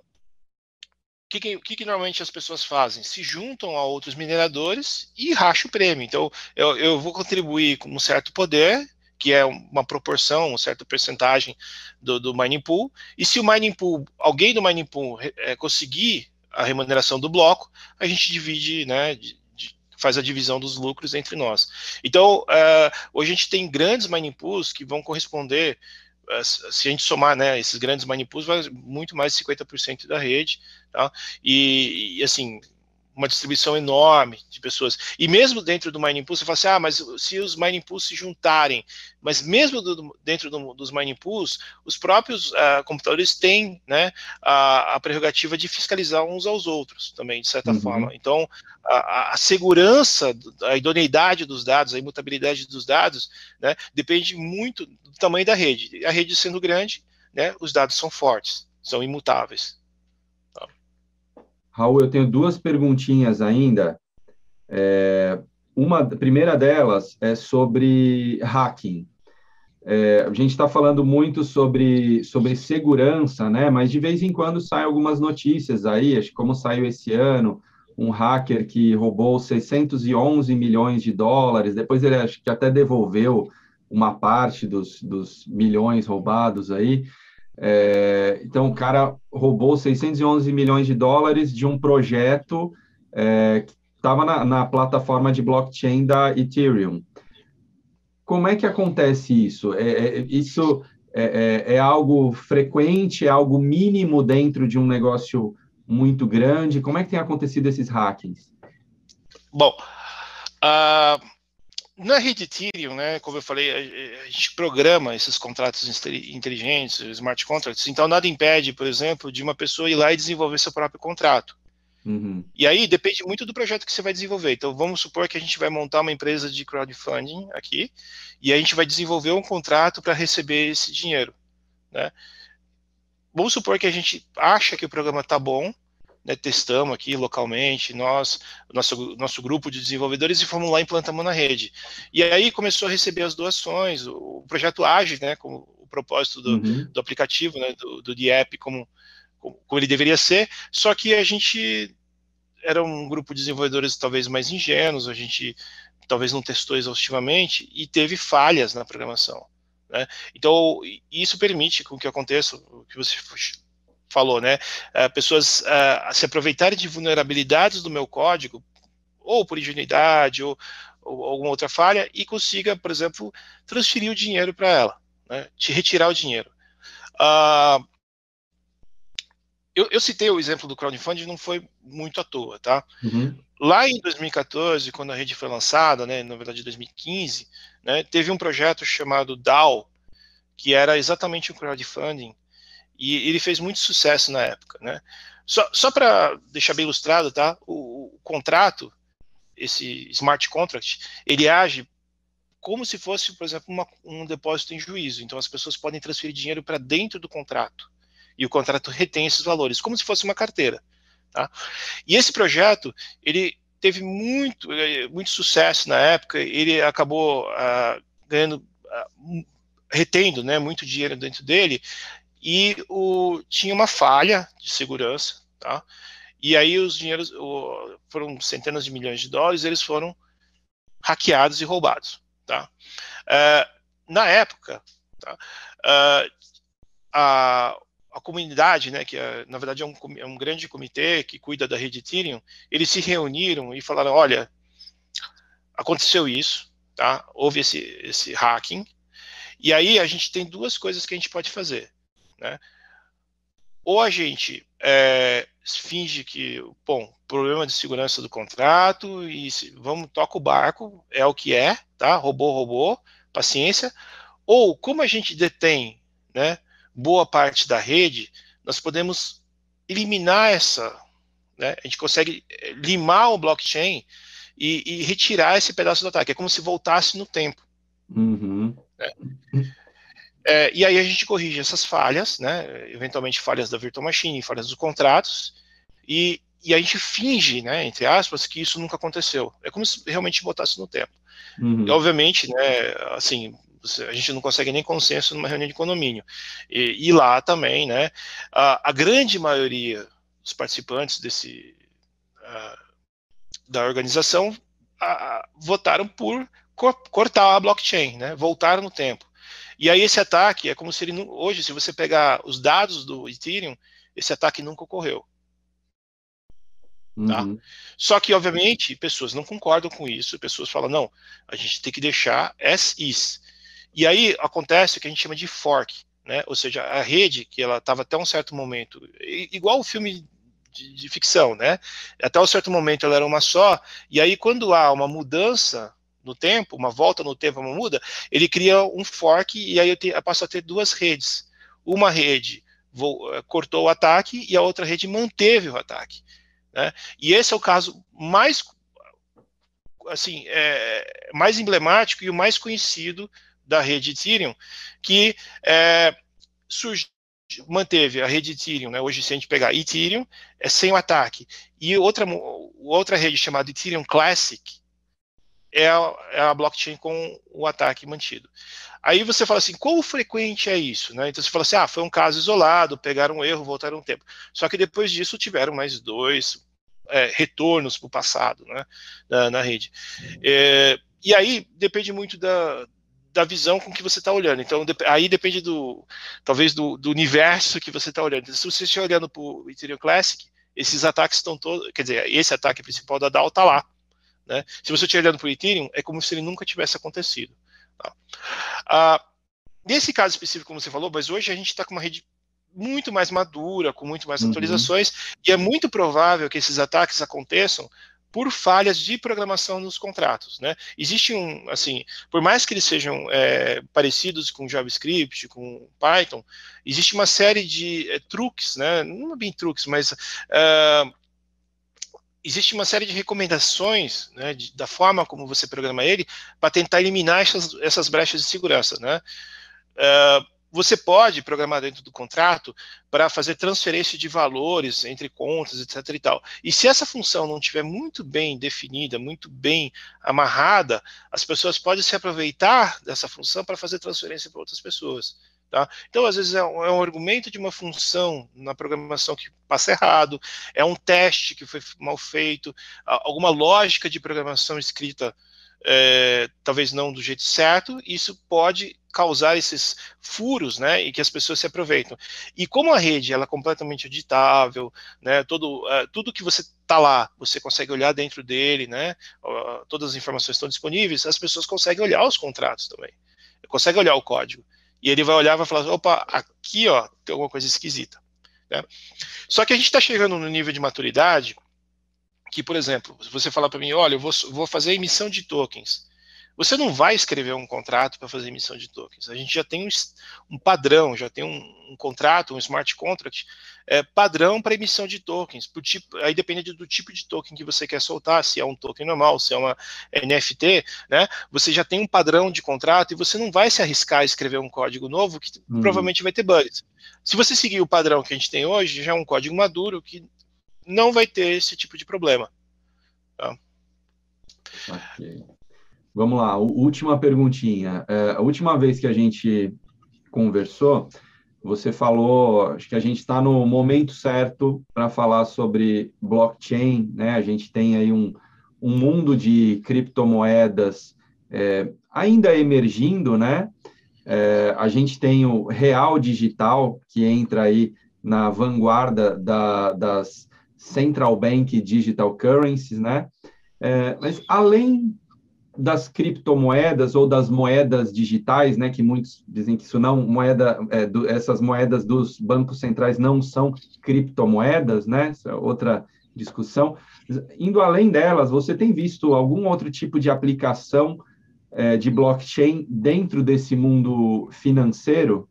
que, que, que, normalmente as pessoas fazem? Se juntam a outros mineradores e racham o prêmio. Então, eu, eu vou contribuir com um certo poder, que é uma proporção, uma certa percentagem do, do mining pool, e se o mining pool, alguém do mining pool é, conseguir a remuneração do bloco, a gente divide, né, faz a divisão dos lucros entre nós. Então, uh, hoje a gente tem grandes mining pools que vão corresponder se a gente somar né, esses grandes manipulos, vai muito mais de 50% da rede, tá? E, e, assim, uma distribuição enorme de pessoas. E mesmo dentro do mining pool, você fala assim, ah, mas se os mining pools se juntarem, mas mesmo do, dentro do, dos mining pools, os próprios uh, computadores têm né, a, a, prerrogativa de fiscalizar uns aos outros também, de certa uhum. forma. Então, a, a, segurança, a idoneidade dos dados, a imutabilidade dos dados, né, depende muito do tamanho da rede. A rede sendo grande, né, os dados são fortes, são imutáveis. Raul, eu tenho duas perguntinhas ainda. É, uma, a primeira delas é sobre hacking. É, a gente está falando muito sobre, sobre segurança, né? Mas de vez em quando saem algumas notícias aí, acho que como saiu esse ano, um hacker que roubou 611 milhões de dólares, depois ele acho que até devolveu uma parte dos, dos milhões roubados aí. É, então, o cara roubou 611 milhões de dólares de um projeto é, que estava na, na, plataforma de blockchain da Ethereum. Como é que acontece isso? É, é isso é, é, é, algo frequente, é algo mínimo dentro de um negócio muito grande? Como é que tem acontecido esses hackings? Bom, uh, na rede Ethereum, né, como eu falei, a, a, gente programa esses contratos inteligentes, smart contracts, então nada impede, por exemplo, de uma pessoa ir lá e desenvolver seu próprio contrato. Uhum. E aí depende muito do projeto que você vai desenvolver. Então vamos supor que a gente vai montar uma empresa de crowdfunding aqui e a gente vai desenvolver um contrato para receber esse dinheiro. Né? Vamos supor que a gente acha que o programa está bom, né, testamos aqui localmente, nós, nosso, nosso grupo de desenvolvedores, e fomos lá e implantamos na rede. E aí começou a receber as doações, o, projeto age, né, com o propósito do, uhum. do aplicativo, né, do, do DApp, como como ele deveria ser, só que a gente era um grupo de desenvolvedores talvez mais ingênuos, a gente talvez não testou exaustivamente e teve falhas na programação. Né? Então, isso permite com que aconteça o que você falou, né? Uh, pessoas uh, se aproveitarem de vulnerabilidades do meu código, ou por ingenuidade, ou, ou alguma outra falha, e consiga, por exemplo, transferir o dinheiro para ela, né? te retirar o dinheiro. Uh, eu, eu, citei o exemplo do crowdfunding, não foi muito à toa, tá? Uhum. Lá em 2014, quando a rede foi lançada, né, na verdade 2015, né, teve um projeto chamado DAO, que era exatamente um crowdfunding, e ele fez muito sucesso na época, né? Só, só para deixar bem ilustrado, tá? O, o, contrato, esse smart contract, ele age como se fosse, por exemplo, uma, um depósito em juízo. Então as pessoas podem transferir dinheiro para dentro do contrato e o contrato retém esses valores, como se fosse uma carteira. Tá? E esse projeto, ele teve muito, eh, muito sucesso na época, ele acabou ah, ganhando, ah, retendo né, muito dinheiro dentro dele, e o, tinha uma falha de segurança, tá? E aí os dinheiros o, foram centenas de milhões de dólares, eles foram hackeados e roubados, tá? Uh, na época, tá? Uh, a, a comunidade, né, que é, na verdade é um, é um grande comitê que cuida da rede Ethereum, eles se reuniram e falaram, olha, aconteceu isso, tá? Houve esse, esse hacking, e aí a gente tem duas coisas que a gente pode fazer, né? Ou a gente é, finge que, bom, problema de segurança do contrato e se, vamos toca o barco, é o que é, tá? Robô, robô, paciência. Ou como a gente detém, né? boa parte da rede, nós podemos eliminar essa, né? a gente consegue eh, limar o blockchain e, e, retirar esse pedaço do ataque. É como se voltasse no tempo. Uhum. Né? É, e aí a gente corrige essas falhas, né? eventualmente falhas da virtual machine, falhas dos contratos, e, e a gente finge, né, entre aspas, que isso nunca aconteceu. É como se realmente voltasse no tempo. Uhum. E obviamente, né, assim, a gente não consegue nem consenso numa reunião de condomínio. E, e lá também, né, a, a, grande maioria dos participantes desse da organização votaram por cortar a blockchain, né, voltaram no tempo. E aí esse ataque é como se ele hoje, se você pegar os dados do Ethereum, esse ataque nunca ocorreu. Tá? Uhum. Só que, obviamente, pessoas não concordam com isso, pessoas falam, não, a gente tem que deixar as is. E aí acontece o que a gente chama de fork, né? Ou seja, a rede que ela estava até um certo momento, igual o filme de, de, ficção, né? Até um certo momento ela era uma só, e aí quando há uma mudança no tempo, uma volta no tempo, uma muda, ele cria um fork e aí eu, te, eu passo a ter duas redes. Uma rede vou, eh, cortou o ataque e a outra rede manteve o ataque. Né? E esse é o caso mais assim é, mais emblemático e o mais conhecido da rede Ethereum, que é, surgiu, manteve a rede Ethereum, né, hoje se a gente pegar Ethereum, é sem o ataque, e outra, outra rede chamada Ethereum Classic, é a, é a blockchain com o ataque mantido. Aí você fala assim, quão frequente é isso? Né? Então você fala assim, ah, foi um caso isolado, pegaram um erro, voltaram um tempo. Só que depois disso tiveram mais dois é, retornos para o passado né, na, na rede. É, e aí depende muito da, da visão com que você está olhando. Então, aí depende do, talvez, do, do universo que você está olhando. Se você estiver olhando para o Ethereum Classic, esses ataques estão todos, quer dizer, esse ataque principal da DAO está lá. Né? Se você estiver olhando para o Ethereum, é como se ele nunca tivesse acontecido. Tá? Ah, nesse caso específico, como você falou, mas hoje a gente está com uma rede muito mais madura, com muito mais uhum. atualizações, e é muito provável que esses ataques aconteçam por falhas de programação nos contratos, né? Existe um, assim, por mais que eles sejam é, parecidos com JavaScript, com Python, existe uma série de é, truques, né? Não é bem truques, mas uh, existe uma série de recomendações, né, de, da forma como você programa ele, para tentar eliminar essas, essas brechas de segurança, né? Uh, você pode programar dentro do contrato para fazer transferência de valores entre contas, etc. e tal. E se essa função não estiver muito bem definida, muito bem amarrada, as pessoas podem se aproveitar dessa função para fazer transferência para outras pessoas. Tá? Então, às vezes, é um, é um, argumento de uma função na programação que passa errado, é um teste que foi mal feito, alguma lógica de programação escrita é, talvez não do jeito certo, isso pode causar esses furos, né, e que as pessoas se aproveitam. E como a rede ela é completamente auditável, né, todo, uh, tudo que você tá lá, você consegue olhar dentro dele, né, uh, todas as informações estão disponíveis, as pessoas conseguem olhar os contratos também, conseguem olhar o código. E ele vai olhar e vai falar, opa, aqui, ó, tem alguma coisa esquisita. Né? Só que a gente está chegando no nível de maturidade que, por exemplo, se você falar para mim, olha, eu vou, vou fazer emissão de tokens, você não vai escrever um contrato para fazer emissão de tokens. A gente já tem um, um padrão, já tem um, um, contrato, um smart contract é, padrão para emissão de tokens. Por tipo, aí depende do tipo de token que você quer soltar, se é um token normal, se é uma NFT, né? Você já tem um padrão de contrato e você não vai se arriscar a escrever um código novo que uhum. provavelmente vai ter bugs. Se você seguir o padrão que a gente tem hoje, já é um código maduro que não vai ter esse tipo de problema. Tá? Okay. Vamos lá, última perguntinha. É, a última vez que a gente conversou, você falou, acho que a gente está no momento certo para falar sobre blockchain, né? A gente tem aí um, um mundo de criptomoedas é, ainda emergindo, né? É, a gente tem o real digital, que entra aí na vanguarda da, das central bank digital currencies, né? É, mas além das criptomoedas ou das moedas digitais, né, que muitos dizem que isso não moeda, é, do, essas moedas dos bancos centrais não são criptomoedas, né? Essa é outra discussão. Indo além delas, você tem visto algum outro tipo de aplicação é, de blockchain dentro desse mundo financeiro?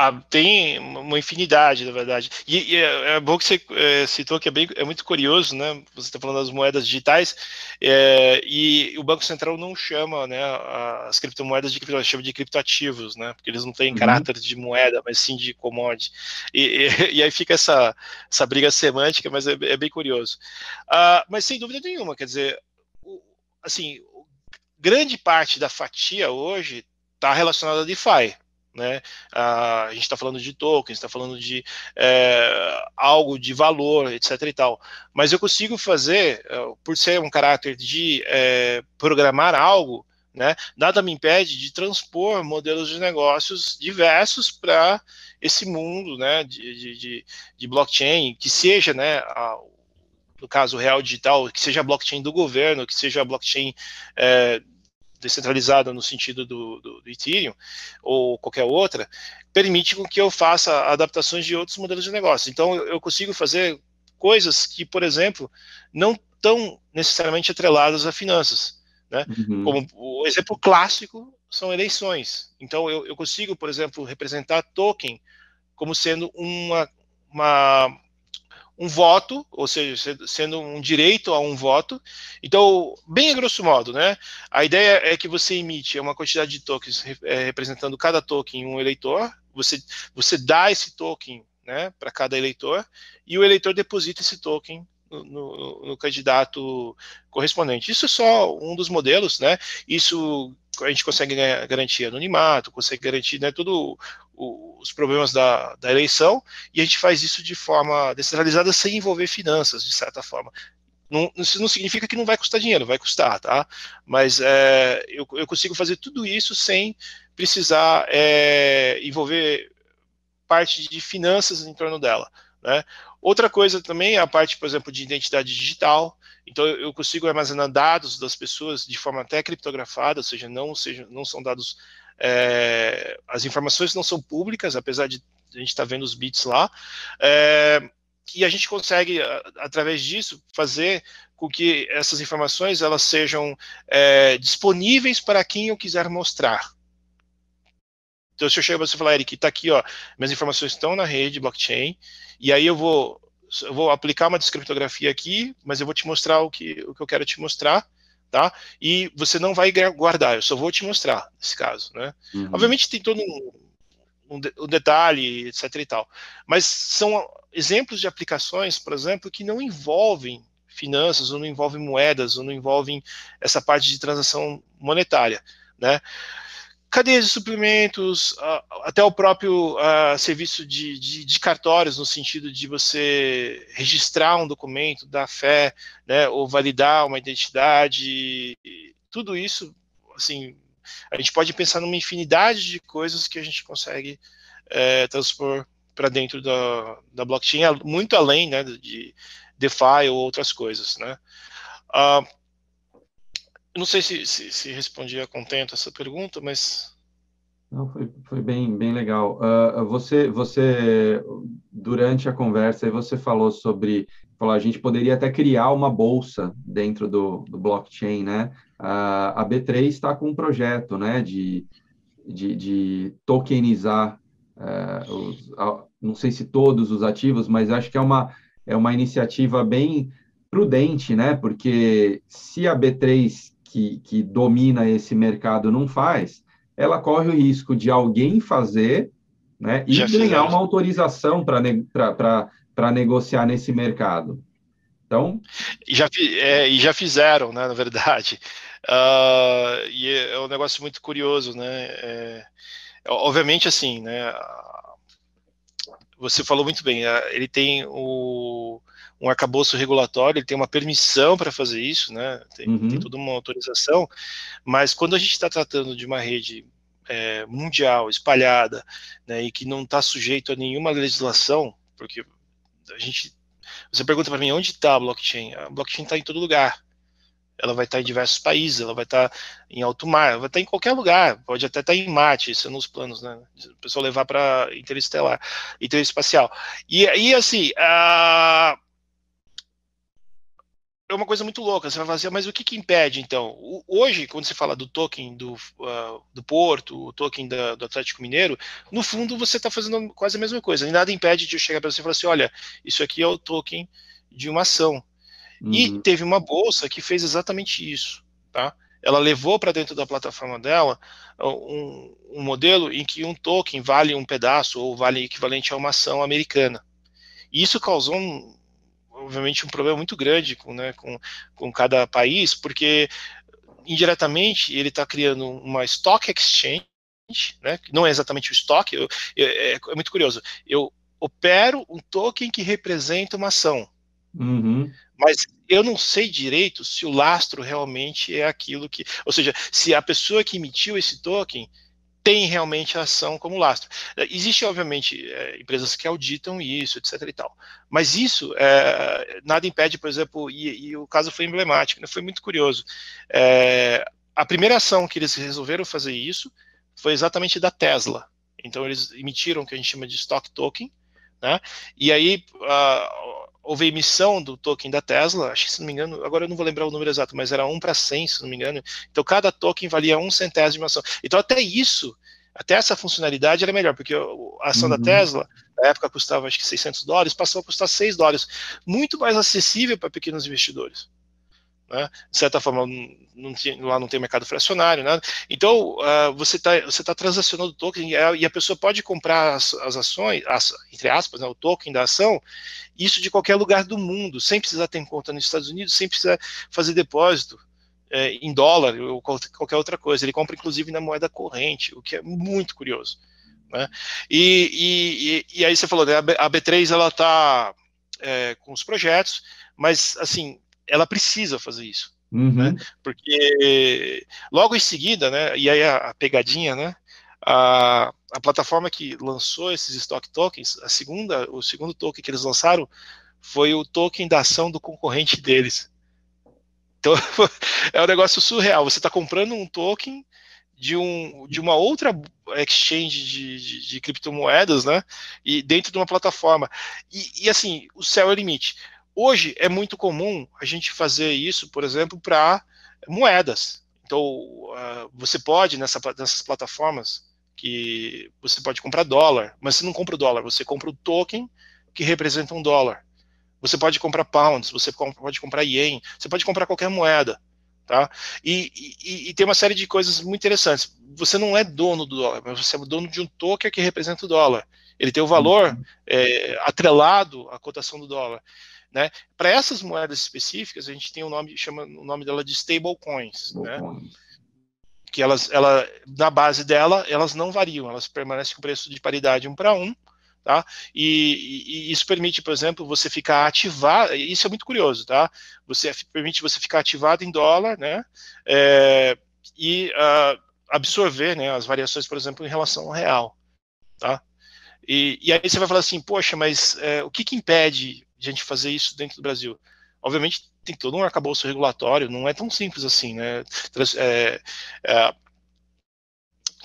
Ah, tem uma infinidade, na verdade. E, e é, é, bom que você é, citou que é, bem, é muito curioso, né? Você está falando das moedas digitais, é, e o Banco Central não chama né, as criptomoedas de cripto, chama de criptoativos, né? Porque eles não têm uhum. caráter de moeda, mas sim de commodity. E, e, e aí fica essa, essa briga semântica, mas é, é bem curioso. Ah, mas sem dúvida nenhuma, quer dizer, o, assim, grande parte da fatia hoje está relacionada a DeFi né? a gente está falando de tokens, está falando de é, algo de valor, etc. e tal. Mas eu consigo fazer, é, por ser um caráter de é, programar algo, né? Nada me impede de transpor modelos de negócios diversos para esse mundo, né? De, de, de, blockchain, que seja, né? A, no caso real digital, que seja a blockchain do governo, que seja a blockchain é, descentralizada no sentido do, do, do, Ethereum ou qualquer outra, permite que eu faça adaptações de outros modelos de negócio. Então, eu consigo fazer coisas que, por exemplo, não estão necessariamente atreladas a finanças. Né? Uhum. Como o exemplo clássico são eleições. Então, eu, eu consigo, por exemplo, representar token como sendo uma, uma um voto, ou seja, sendo um direito a um voto. Então, bem a grosso modo, né? A ideia é que você emite uma quantidade de tokens é, representando cada token um eleitor. Você, você dá esse token né, para cada eleitor e o eleitor deposita esse token no, no, no, candidato correspondente. Isso é só um dos modelos, né? Isso a gente consegue garantir anonimato, consegue garantir né, todos os problemas da, da eleição, e a gente faz isso de forma descentralizada sem envolver finanças, de certa forma. Não, isso não significa que não vai custar dinheiro, vai custar, tá? Mas é, eu, eu, consigo fazer tudo isso sem precisar é, envolver parte de finanças em torno dela, né? Outra coisa também é a parte, por exemplo, de identidade digital. Então eu consigo armazenar dados das pessoas de forma até criptografada, ou seja, não, seja, não são dados. É, as informações não são públicas, apesar de a gente estar tá vendo os bits lá. É, e a gente consegue, através disso, fazer com que essas informações elas sejam é, disponíveis para quem eu quiser mostrar. Então, se eu chegar para você falar, Eric, está aqui, ó, minhas informações estão na rede blockchain, e aí eu vou, eu vou aplicar uma descriptografia aqui, mas eu vou te mostrar o que, o que eu quero te mostrar, tá? E você não vai guardar, eu só vou te mostrar, nesse caso, né? Uhum. Obviamente tem todo um, um, um, detalhe, etc e tal, mas são exemplos de aplicações, por exemplo, que não envolvem finanças, ou não envolvem moedas, ou não envolvem essa parte de transação monetária, né? Cadeias de suprimentos, até o próprio serviço de, de, de, cartórios, no sentido de você registrar um documento da fé, né, ou validar uma identidade, tudo isso, assim, a gente pode pensar numa infinidade de coisas que a gente consegue é, transpor para dentro da, da blockchain, muito além né, de DeFi ou outras coisas. Né. Uh, não sei se, se, se respondi a contento essa pergunta, mas. Não, foi, foi bem, bem legal. Uh, você, você, durante a conversa, você falou sobre, falou, a gente poderia até criar uma bolsa dentro do, do blockchain, né? Uh, a B3 está com um projeto, né, de, de, de tokenizar, uh, os, não sei se todos os ativos, mas acho que é uma, é uma iniciativa bem prudente, né? Porque se a B3 que, que domina esse mercado não faz, ela corre o risco de alguém fazer né, e já ganhar fizeram. uma autorização para negociar nesse mercado. Então. Já, é, e já fizeram, né, na verdade. Uh, e é, é um negócio muito curioso, né? É, obviamente, assim, né? Você falou muito bem, ele tem o, um arcabouço regulatório, ele tem uma permissão para fazer isso, né? Tem, uhum. tem, toda uma autorização, mas quando a gente está tratando de uma rede é, mundial, espalhada, né, e que não está sujeito a nenhuma legislação, porque a gente, você pergunta para mim onde está a blockchain? A blockchain está em todo lugar. Ela vai estar tá em diversos países, ela vai estar tá em alto mar, vai estar tá em qualquer lugar, pode até estar em Marte, isso é nos planos, né? O pessoal levar para interestelar, interespacial. E aí, assim, a é uma coisa muito louca. Você vai fazer, mas o que, que impede, então? O, hoje, quando você fala do token do, uh, do Porto, o token da, do Atlético Mineiro, no fundo você está fazendo quase a mesma coisa. E nada impede de eu chegar para você e falar assim: olha, isso aqui é o token de uma ação. Uhum. E teve uma bolsa que fez exatamente isso. Tá? Ela levou para dentro da plataforma dela um, um modelo em que um token vale um pedaço ou vale equivalente a uma ação americana. E isso causou um, obviamente, um problema muito grande com, né, com, com cada país, porque indiretamente ele está criando uma stock exchange, né, não é exatamente o estoque, eu, eu, é, é, muito curioso. Eu opero um token que representa uma ação. Uhum. Mas eu não sei direito se o lastro realmente é aquilo que. Ou seja, se a pessoa que emitiu esse token tem realmente a ação como lastro. Existem, obviamente, é, empresas que auditam isso, etc. e tal. Mas isso é, nada impede, por exemplo, e, e, o caso foi emblemático, né, foi muito curioso. É, a primeira ação que eles resolveram fazer isso foi exatamente da Tesla. Então, eles emitiram o que a gente chama de stock token, né? E aí, uh, houve emissão do token da Tesla, acho que se não me engano, agora eu não vou lembrar o número exato, mas era 1 para 100, se não me engano. Então cada token valia um centésimo de ação. Então até isso, até essa funcionalidade era melhor, porque a ação uhum. da Tesla, na época custava acho que 600 dólares, passou a custar 6 dólares. Muito mais acessível para pequenos investidores. Né? De certa forma, não tinha, lá não tem mercado fracionário, nada. Então, uh, você está você tá transacionando o token e a, pessoa pode comprar as, as ações, as, entre aspas, né, o token da ação, isso de qualquer lugar do mundo, sem precisar ter conta nos Estados Unidos, sem precisar fazer depósito é, em dólar ou qualquer outra coisa. Ele compra, inclusive, na moeda corrente, o que é muito curioso. Né? E, e, e, aí você falou, né, a B3 ela está é, com os projetos, mas assim ela precisa fazer isso. Uhum. Né? Porque logo em seguida, né, e aí a, a pegadinha, né, a, a, plataforma que lançou esses stock tokens, a segunda, o segundo token que eles lançaram foi o token da ação do concorrente deles. Então, é um negócio surreal. Você está comprando um token de, um, de uma outra exchange de, de, de criptomoedas, né? E dentro de uma plataforma. E, e, assim, o céu é o limite. Hoje é muito comum a gente fazer isso, por exemplo, para moedas. Então, uh, você pode, nessa, nessas plataformas, que você pode comprar dólar, mas você não compra o dólar, você compra o token que representa um dólar. Você pode comprar pounds, você pode comprar yen, você pode comprar qualquer moeda. Tá? E, e, e, tem uma série de coisas muito interessantes. Você não é dono do dólar, mas você é dono de um token que representa o dólar. Ele tem o valor é, atrelado à cotação do dólar. Né? Para essas moedas específicas, a gente tem o um nome, chama o nome dela de stablecoins. Né? Que elas, ela, na base dela, elas não variam, elas permanecem com preço de paridade um para um, Tá? E, e, isso permite, por exemplo, você ficar ativado. Isso é muito curioso, tá? Você permite você ficar ativado em dólar, né? É, e uh, absorver, né, as variações, por exemplo, em relação ao real, tá? E, e aí você vai falar assim, poxa, mas é, o que, que impede gente fazer isso dentro do Brasil? Obviamente tem todo um arcabouço regulatório, não é tão simples assim, né? É, é,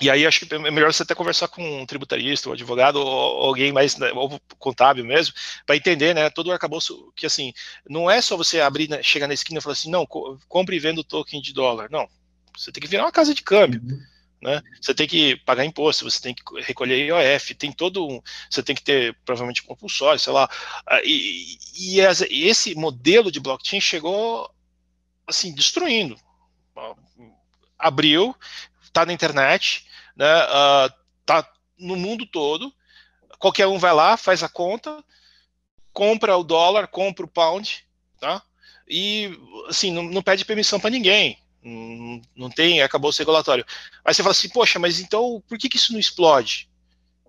e aí acho que é melhor você até conversar com um tributarista, um advogado, ou alguém mais, né, ou contábil mesmo, para entender, né, todo o arcabouço, que assim, não é só você abrir, né, chegar na esquina e falar assim, não, compre e venda o token de dólar. Não, você tem que virar uma casa de câmbio. Uhum. Né? Você tem que pagar imposto, você tem que recolher IOF, tem todo um, você tem que ter provavelmente compulsório, sei lá. Ah, e, e, e esse modelo de blockchain chegou assim destruindo. Abriu, está na internet, né, uh, tá no mundo todo. Qualquer um vai lá, faz a conta, compra o dólar, compra o pound, tá? E assim, não, não pede permissão para ninguém. Não, não tem, acabou o regulatório. Aí você fala assim, poxa, mas então por que, que isso não explode?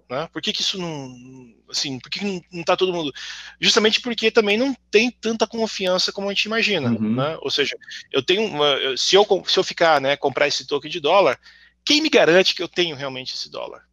Né? Por que, que isso não. Assim, por que, que não, não tá todo mundo. Justamente porque também não tem tanta confiança como a gente imagina. Uhum. Né? Ou seja, eu tenho. Uma, se, eu, se eu ficar, né, comprar esse token de dólar, quem me garante que eu tenho realmente esse dólar?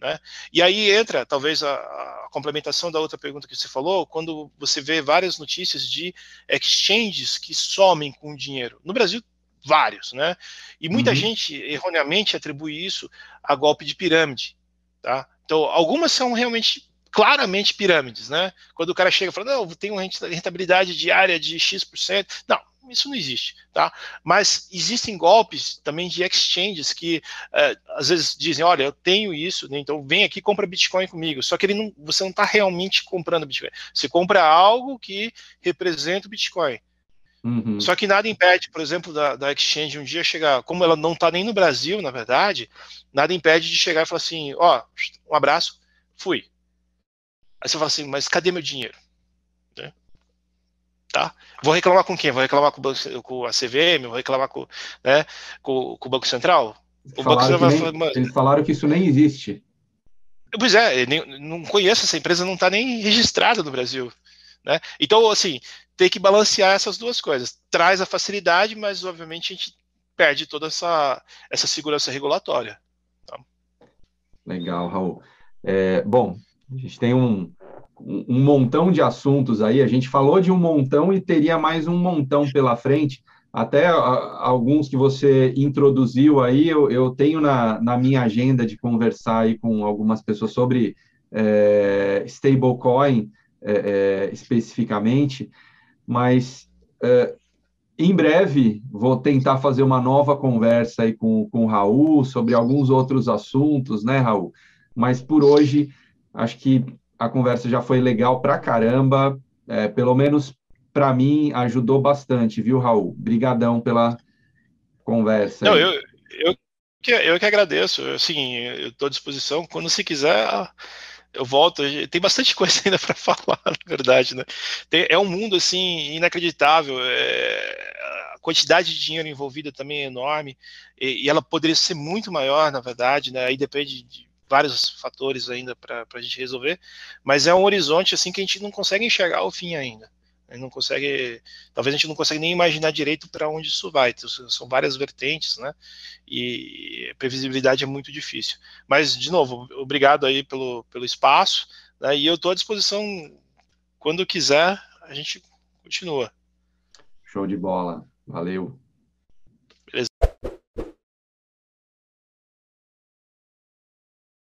Né? E aí entra, talvez, a, a, complementação da outra pergunta que você falou, quando você vê várias notícias de exchanges que somem com dinheiro. No Brasil, vários, né? E muita uhum. gente erroneamente atribui isso a golpe de pirâmide, tá? Então, algumas são realmente claramente pirâmides, né? Quando o cara chega e fala, não, tem uma rentabilidade diária de X%. Não, isso não existe, tá? Mas existem golpes também de exchanges que é, às vezes dizem, olha, eu tenho isso, né? então vem aqui compra Bitcoin comigo. Só que ele não, você não está realmente comprando Bitcoin. Você compra algo que representa o Bitcoin. Uhum. Só que nada impede, por exemplo, da, da exchange um dia chegar, como ela não está nem no Brasil, na verdade, nada impede de chegar e falar assim, ó, oh, um abraço, fui. Aí você fala assim, mas cadê meu dinheiro? Né? Tá? Vou reclamar com quem? Vou reclamar com, com a CVM? Vou reclamar com, né, com, com o Banco Central? O Banco Central vai falar, eles falaram que isso nem existe. Pois é, nem, não conheço essa empresa, não está nem registrada no Brasil. Né? Então, assim, tem que balancear essas duas coisas. Traz a facilidade, mas obviamente a gente perde toda essa, essa segurança regulatória. Tá? Legal, Raul. É, bom, a gente tem um, um montão de assuntos aí. A gente falou de um montão e teria mais um montão pela frente. Até alguns que você introduziu aí, eu, eu tenho na, na, minha agenda de conversar aí com algumas pessoas sobre é, stablecoin é, é, especificamente, mas é, em breve vou tentar fazer uma nova conversa aí com, com o Raul sobre alguns outros assuntos, né, Raul? Mas por hoje, acho que a conversa já foi legal pra caramba, é, pelo menos para mim ajudou bastante, viu, Raul? Obrigadão pela conversa. Não, eu, eu, que, eu que agradeço, assim, eu estou à disposição, quando se quiser eu volto, tem bastante coisa ainda para falar, na verdade, né? Tem, é um mundo, assim, inacreditável, é, a quantidade de dinheiro envolvida também é enorme, e, e, ela poderia ser muito maior, na verdade, né? Aí depende de vários fatores ainda para a gente resolver, mas é um horizonte assim que a gente não consegue enxergar o fim ainda. A gente não consegue, talvez a gente não consegue nem imaginar direito para onde isso vai. Então, são várias vertentes, né? E previsibilidade é muito difícil. Mas, de novo, obrigado aí pelo, pelo espaço, né? E eu estou à disposição quando quiser, a gente continua. Show de bola. Valeu.